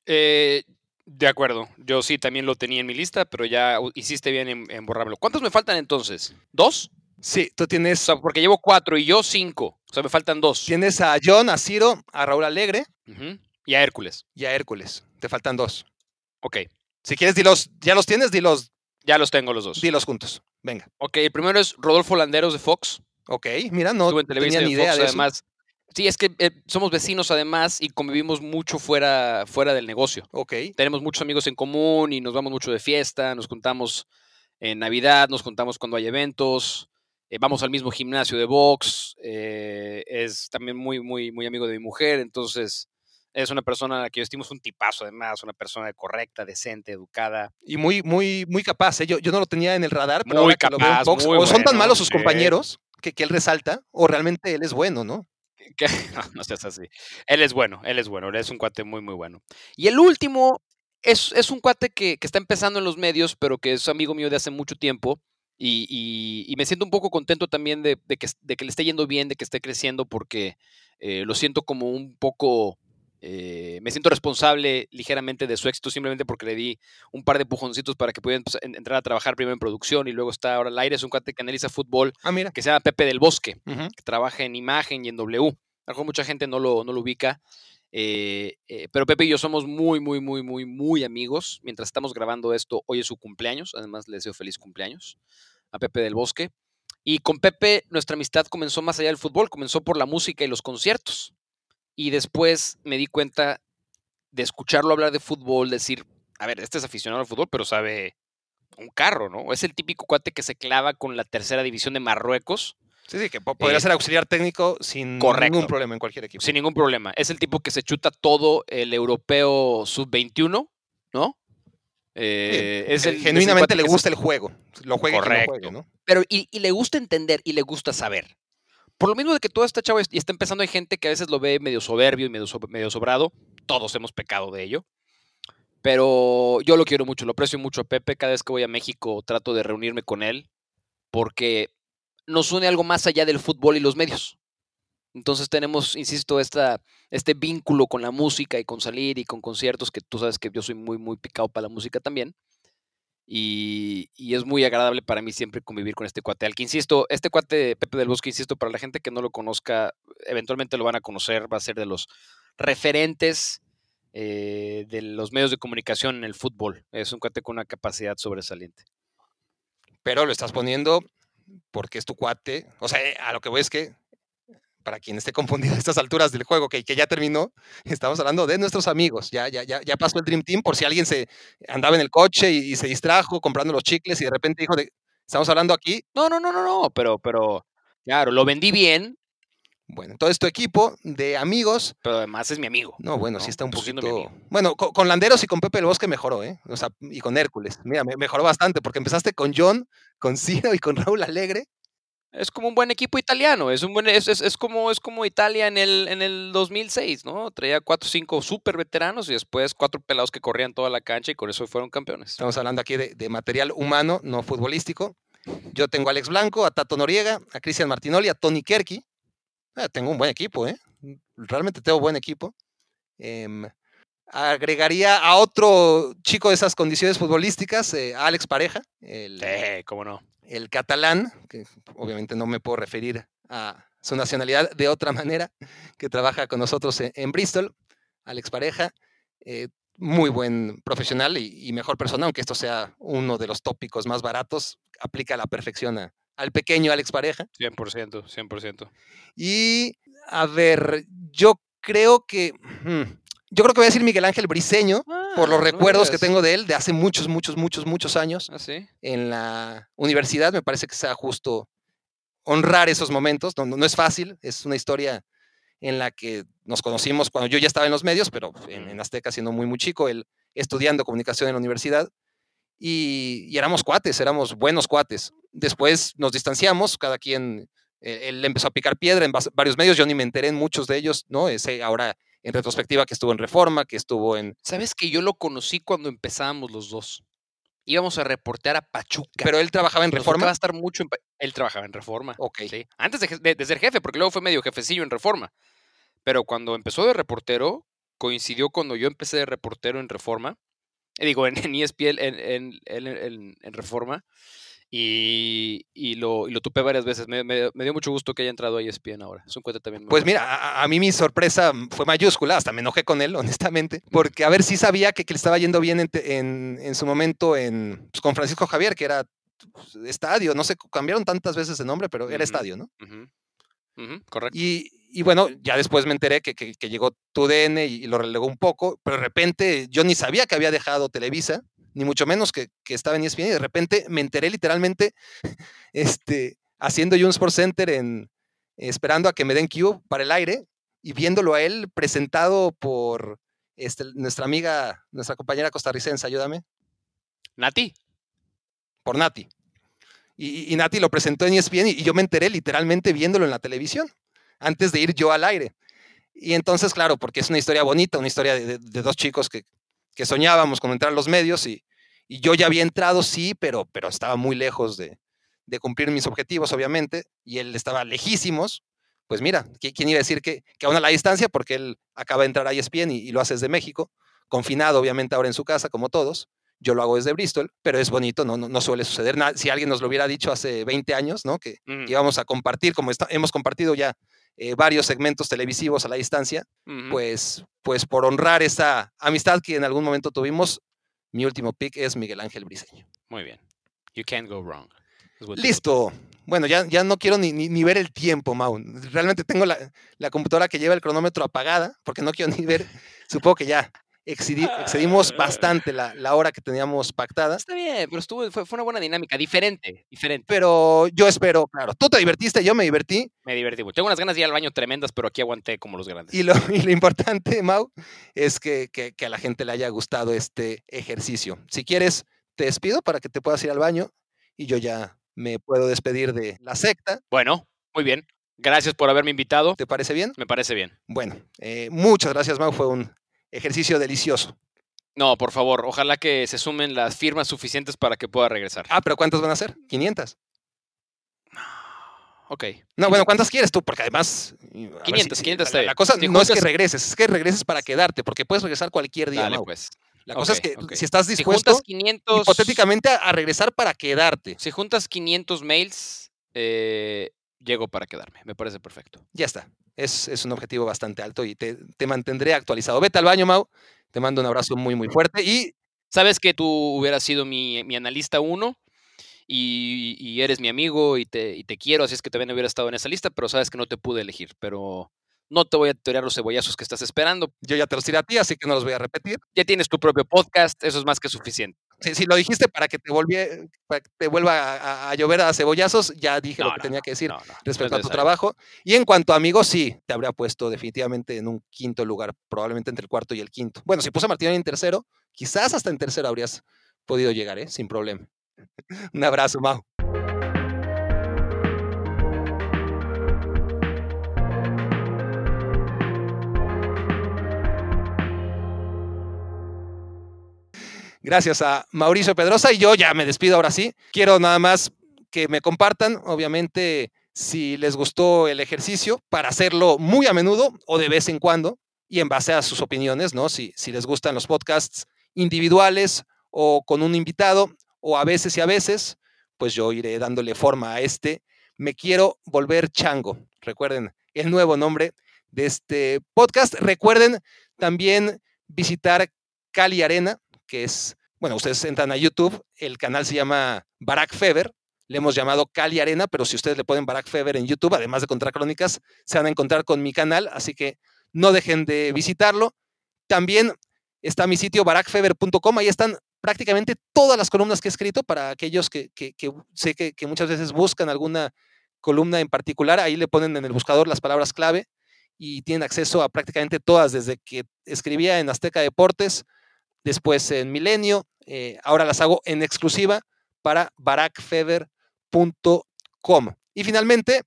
Eh, de acuerdo, yo sí también lo tenía en mi lista, pero ya hiciste bien en, en borrarlo. ¿Cuántos me faltan entonces? ¿Dos? Sí, tú tienes. porque llevo cuatro y yo cinco. O sea, me faltan dos. Tienes a John, a Ciro, a Raúl Alegre. Y a Hércules. Y a Hércules. Te faltan dos. Ok. Si quieres, dilos. ¿Ya los tienes? Dilos. Ya los tengo los dos. Dilos juntos. Venga. Ok, el primero es Rodolfo Landeros de Fox. Ok, mira, no tenía ni idea de además. Sí, es que eh, somos vecinos además y convivimos mucho fuera, fuera del negocio. Ok. Tenemos muchos amigos en común y nos vamos mucho de fiesta, nos juntamos en Navidad, nos juntamos cuando hay eventos. Eh, vamos al mismo gimnasio de box, eh, es también muy, muy, muy amigo de mi mujer, entonces es una persona a la que yo estimo, es un tipazo además, una persona correcta, decente, educada. Y muy, muy, muy capaz, ¿eh? yo, yo no lo tenía en el radar, pero muy capaz, box, o son tan malos sus compañeros que, que, él resalta, o realmente él es bueno, ¿no? no, no seas así. Él es bueno, él es bueno, él es un cuate muy, muy bueno. Y el último es, es un cuate que, que, está empezando en los medios, pero que es amigo mío de hace mucho tiempo y, me siento un poco contento también de, que, le esté yendo bien, de que esté creciendo, porque eh, lo siento como un poco, eh, me siento responsable ligeramente de su éxito simplemente porque le di un par de pujoncitos para que pudiera entrar a trabajar primero en producción y luego está ahora al aire. Es un cuate que analiza fútbol, ah, mira. que se llama Pepe del Bosque, que trabaja en imagen y en W. A lo mejor mucha gente no lo, no lo ubica. Eh, pero Pepe y yo somos muy, muy, muy, muy, muy amigos. Mientras estamos grabando esto, hoy es su cumpleaños. Además, le deseo feliz cumpleaños a Pepe del Bosque. Y con Pepe nuestra amistad comenzó más allá del fútbol, comenzó por la música y los conciertos. Y después me di cuenta de escucharlo hablar de fútbol, decir, a ver, este es aficionado al fútbol, pero sabe un carro, ¿no? Es el típico cuate que se clava con la tercera división de Marruecos. Sí, sí, que podría eh, ser auxiliar técnico sin ningún problema en cualquier equipo. Sin ningún problema. Es el tipo que se chuta todo el europeo sub-21, ¿no? Eh, es el, genuinamente le gusta el juego. Lo juega Correcto. ¿no? Pero y, le gusta entender y le gusta saber. Por lo mismo de que todo está chavo y está empezando, hay gente que a veces lo ve medio soberbio y medio, medio sobrado. Todos hemos pecado de ello. Pero yo lo quiero mucho, lo aprecio mucho a Pepe. Cada vez que voy a México trato de reunirme con él porque nos une algo más allá del fútbol y los medios. Entonces tenemos, insisto, esta, este vínculo con la música y con salir y con conciertos, que tú sabes que yo soy muy, muy picado para la música también. Y, es muy agradable para mí siempre convivir con este cuate. Al que insisto, este cuate Pepe del Bosque, insisto, para la gente que no lo conozca, eventualmente lo van a conocer, va a ser de los referentes eh, de los medios de comunicación en el fútbol. Es un cuate con una capacidad sobresaliente. Pero lo estás poniendo porque es tu cuate. O sea, a lo que voy es que para quien esté confundido a estas alturas del juego, que, que ya terminó, estamos hablando de nuestros amigos. Ya, ya, ya, ya pasó el Dream Team por si alguien se andaba en el coche y, y se distrajo comprando los chicles y de repente dijo, de, estamos hablando aquí. No, no, no, no, no, pero, pero, claro, lo vendí bien, Bueno, entonces tu equipo de amigos, pero además es mi amigo. no, bueno, No, sí está un pues poquito... Bueno, co- con, Landeros y con Pepe el Bosque mejoró, ¿eh? O sea, y con Hércules. Mira, me- mejoró bastante porque empezaste con John, con Ciro y con Raúl Alegre. Es como un buen equipo italiano, es un buen, es, es, es como, es como Italia en el, en el 2006, ¿no? Traía cuatro o cinco súper veteranos y después cuatro pelados que corrían toda la cancha y con eso fueron campeones. Estamos hablando aquí de, de material humano, no futbolístico. Yo tengo a Alex Blanco, a Tato Noriega, a Cristian Martinoli, a Tony Kerky. Ah, tengo un buen equipo, ¿eh? Realmente tengo buen equipo. Em, agregaría a otro chico de esas condiciones futbolísticas, eh, Alex Pareja, el, Sí, cómo no. el catalán, que obviamente no me puedo referir a su nacionalidad de otra manera, que trabaja con nosotros en, en Bristol, Alex Pareja, eh, muy buen profesional y, y mejor persona, aunque esto sea uno de los tópicos más baratos, aplica a la perfección a- al pequeño Alex Pareja. 100%, 100%. Y a ver, yo creo que... hmm, yo creo que voy a decir Miguel Ángel Briseño, por los Ah, no recuerdos que tengo de él de hace muchos, muchos, muchos, muchos años Ah, sí. en la universidad. Me parece que sea justo honrar esos momentos. No, no- no es fácil, es una historia en la que nos conocimos cuando yo ya estaba en los medios, pero en, en Azteca siendo muy, muy chico, él estudiando comunicación en la universidad. Y, y éramos cuates, éramos buenos cuates. Después nos distanciamos, cada quien, eh, él empezó a picar piedra en varios medios, yo ni me enteré en muchos de ellos, ¿no? Ese ahora en retrospectiva que estuvo en Reforma, que estuvo en... ¿Sabes que yo lo conocí cuando empezábamos los dos? Íbamos a reportear a Pachuca. Pero él trabajaba en Reforma. tocaba estar mucho en Él trabajaba en Reforma. Ok. Sí. Antes de, je- de- de ser jefe, porque luego fue medio jefecillo en Reforma. Pero cuando empezó de reportero, coincidió cuando yo empecé de reportero en Reforma. eh, digo, en, en ESPN, en- en- en Reforma. Y, y lo, y lo tupé varias veces. Me, me- me dio mucho gusto que haya entrado a E ESPN ahora. Es un cuate también. Pues mira, a, a mí mi sorpresa fue mayúscula, hasta me enojé con él, honestamente, porque a ver si sabía que, que le estaba yendo bien en, en- en su momento en, pues, con Francisco Javier, que era pues, estadio, no sé, cambiaron tantas veces de nombre, pero era estadio, ¿no? Correcto. Y, y bueno, ya después me enteré que, que- que llegó TUDN y, y lo relegó un poco, pero de repente yo ni sabía que había dejado Televisa, ni mucho menos que, que estaba en ESPN, y de repente me enteré literalmente este, haciendo yo un Sports Center en, esperando a que me den cue para el aire y viéndolo a él presentado por este, nuestra amiga, nuestra compañera costarricense, ayúdame, Nati. por Nati. Y, y Nati lo presentó en ESPN y, y yo me enteré literalmente viéndolo en la televisión, antes de ir yo al aire. Y entonces, claro, porque es una historia bonita, una historia de, de- de dos chicos que, que soñábamos con entrar a los medios y, y yo ya había entrado, sí, pero, pero estaba muy lejos de, de cumplir mis objetivos, obviamente, y él estaba lejísimos. Pues mira, ¿qui- ¿quién iba a decir que, que aún a la distancia? Porque él acaba de entrar a ESPN y, y lo hace desde México, confinado obviamente ahora en su casa, como todos. Yo lo hago desde Bristol, pero es bonito, no, no, no suele suceder nada. Si alguien nos lo hubiera dicho hace 20 años, ¿no? Que Ujú, íbamos a compartir, como está- hemos compartido ya eh, varios segmentos televisivos a la distancia, pues, pues por honrar esa amistad que en algún momento tuvimos, mi último pick es Miguel Ángel Briseño. Muy bien. You can't go wrong. Listo. Bueno, ya, ya no quiero ni, ni, ni ver el tiempo, Mau. Realmente tengo la, la computadora que lleva el cronómetro apagada, porque no quiero ni ver. Supongo que ya excedi- excedimos bastante la, la hora que teníamos pactada. Está bien, pero estuvo, fue, fue una buena dinámica, diferente, diferente. Pero yo espero, claro, tú te divertiste, yo me divertí. Me divertí. Tengo unas ganas de ir al baño tremendas, pero aquí aguanté como los grandes. Y lo, y lo importante, Mau, es que, que- que a la gente le haya gustado este ejercicio. Si quieres, te despido para que te puedas ir al baño y yo ya me puedo despedir de la secta. Bueno, muy bien. Gracias por haberme invitado. ¿Te parece bien? Me parece bien. Bueno, eh, muchas gracias, Mau. Fue un ejercicio delicioso. No, por favor, ojalá que se sumen las firmas suficientes para que pueda regresar. Ah, pero ¿cuántas van a ser? 500. Ok. No, bueno, ¿cuántas quieres tú? Porque además... y, a ver, 500, 500 está bien. la cosa Si no es que regreses, es que regreses para quedarte, porque puedes regresar cualquier día, Dale, pues. La cosa es que si estás Si dispuesto, juntas 500... hipotéticamente, a, a regresar para quedarte. Si juntas 500 mails, eh, llego para quedarme. Me parece perfecto. Ya está. Es, es un objetivo bastante alto y te, te mantendré actualizado. Vete al baño, Mau. Te mando un abrazo muy, muy fuerte y Sabes que tú hubieras sido mi, mi analista uno y, y eres mi amigo y te, y te quiero, así es que también hubiera estado en esa lista, pero sabes que no te pude elegir. Pero no te voy a tirar los cebollazos que estás esperando. Yo ya te los tiré a ti, así que no los voy a repetir. Ya tienes tu propio podcast, eso es más que suficiente. Si, lo dijiste para que te, para que te vuelva a, llover a cebollazos, ya dije lo que tenía que decir respecto a tu trabajo. Y en cuanto a amigos, sí, te habría puesto definitivamente en un quinto lugar, probablemente entre el cuarto y el quinto. Bueno, si puse a Martín en tercero, quizás hasta en tercero habrías podido llegar, ¿eh? sin problema. un abrazo, Mau. Gracias a Mauricio Pedrosa y yo ya me despido ahora sí. Quiero nada más que me compartan, obviamente, si les gustó el ejercicio, para hacerlo muy a menudo o de vez en cuando y en base a sus opiniones, ¿no? Si, si les gustan los podcasts individuales o con un invitado o a veces y a veces, pues yo iré dándole forma a este. Me quiero volver chango. Recuerden el nuevo nombre de este podcast. Recuerden también visitar Cali Arena, que es, bueno, ustedes entran a YouTube, el canal se llama Barack Feber, le hemos llamado Cali Arena, pero si ustedes le ponen Barack Feber en YouTube, además de Contra Crónicas, se van a encontrar con mi canal, así que no dejen de visitarlo. También está mi sitio barackfeber.com, ahí están prácticamente todas las columnas que he escrito para aquellos que, sé que, que, muchas veces buscan alguna columna en particular, ahí le ponen en el buscador las palabras clave y tienen acceso a prácticamente todas, desde que escribía en Azteca Deportes después en Milenio, eh, ahora las hago en exclusiva para barackfever.com. Y finalmente,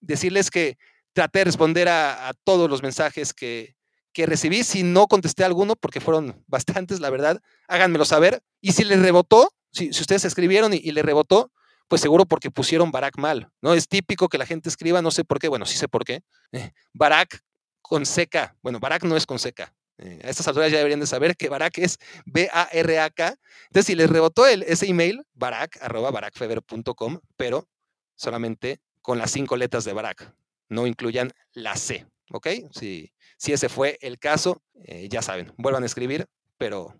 decirles que traté de responder a, todos los mensajes que, recibí. Si no contesté alguno, porque fueron bastantes, la verdad, háganmelo saber. Y si les rebotó, si, ustedes escribieron y, y les rebotó, pues seguro porque pusieron Barack mal, ¿no? Es típico que la gente escriba, no sé por qué, bueno, sí sé por qué, eh, Barack con seca, bueno, Barack no es con seca, eh, a estas alturas ya deberían de saber que Barak es B-A-R-A-K. Entonces, si les rebotó el, ese email, barak, arroba barakfeber.com, pero solamente con las cinco letras de Barak. No incluyan la C, ¿ok? Si, si ese fue el caso, eh, ya saben, vuelvan a escribir, pero,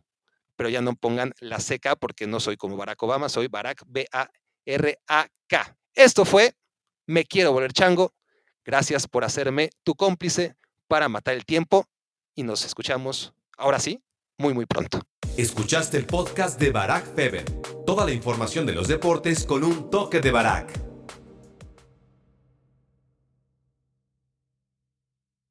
pero ya no pongan la CK porque no soy como Barack Obama, soy Barak B-A-R-A-K. Esto fue Me Quiero Volver Chango. Gracias por hacerme tu cómplice para matar el tiempo y nos escuchamos ahora sí, muy muy pronto. Escuchaste el podcast de Barack Feber. Toda la información de los deportes con un toque de Barack.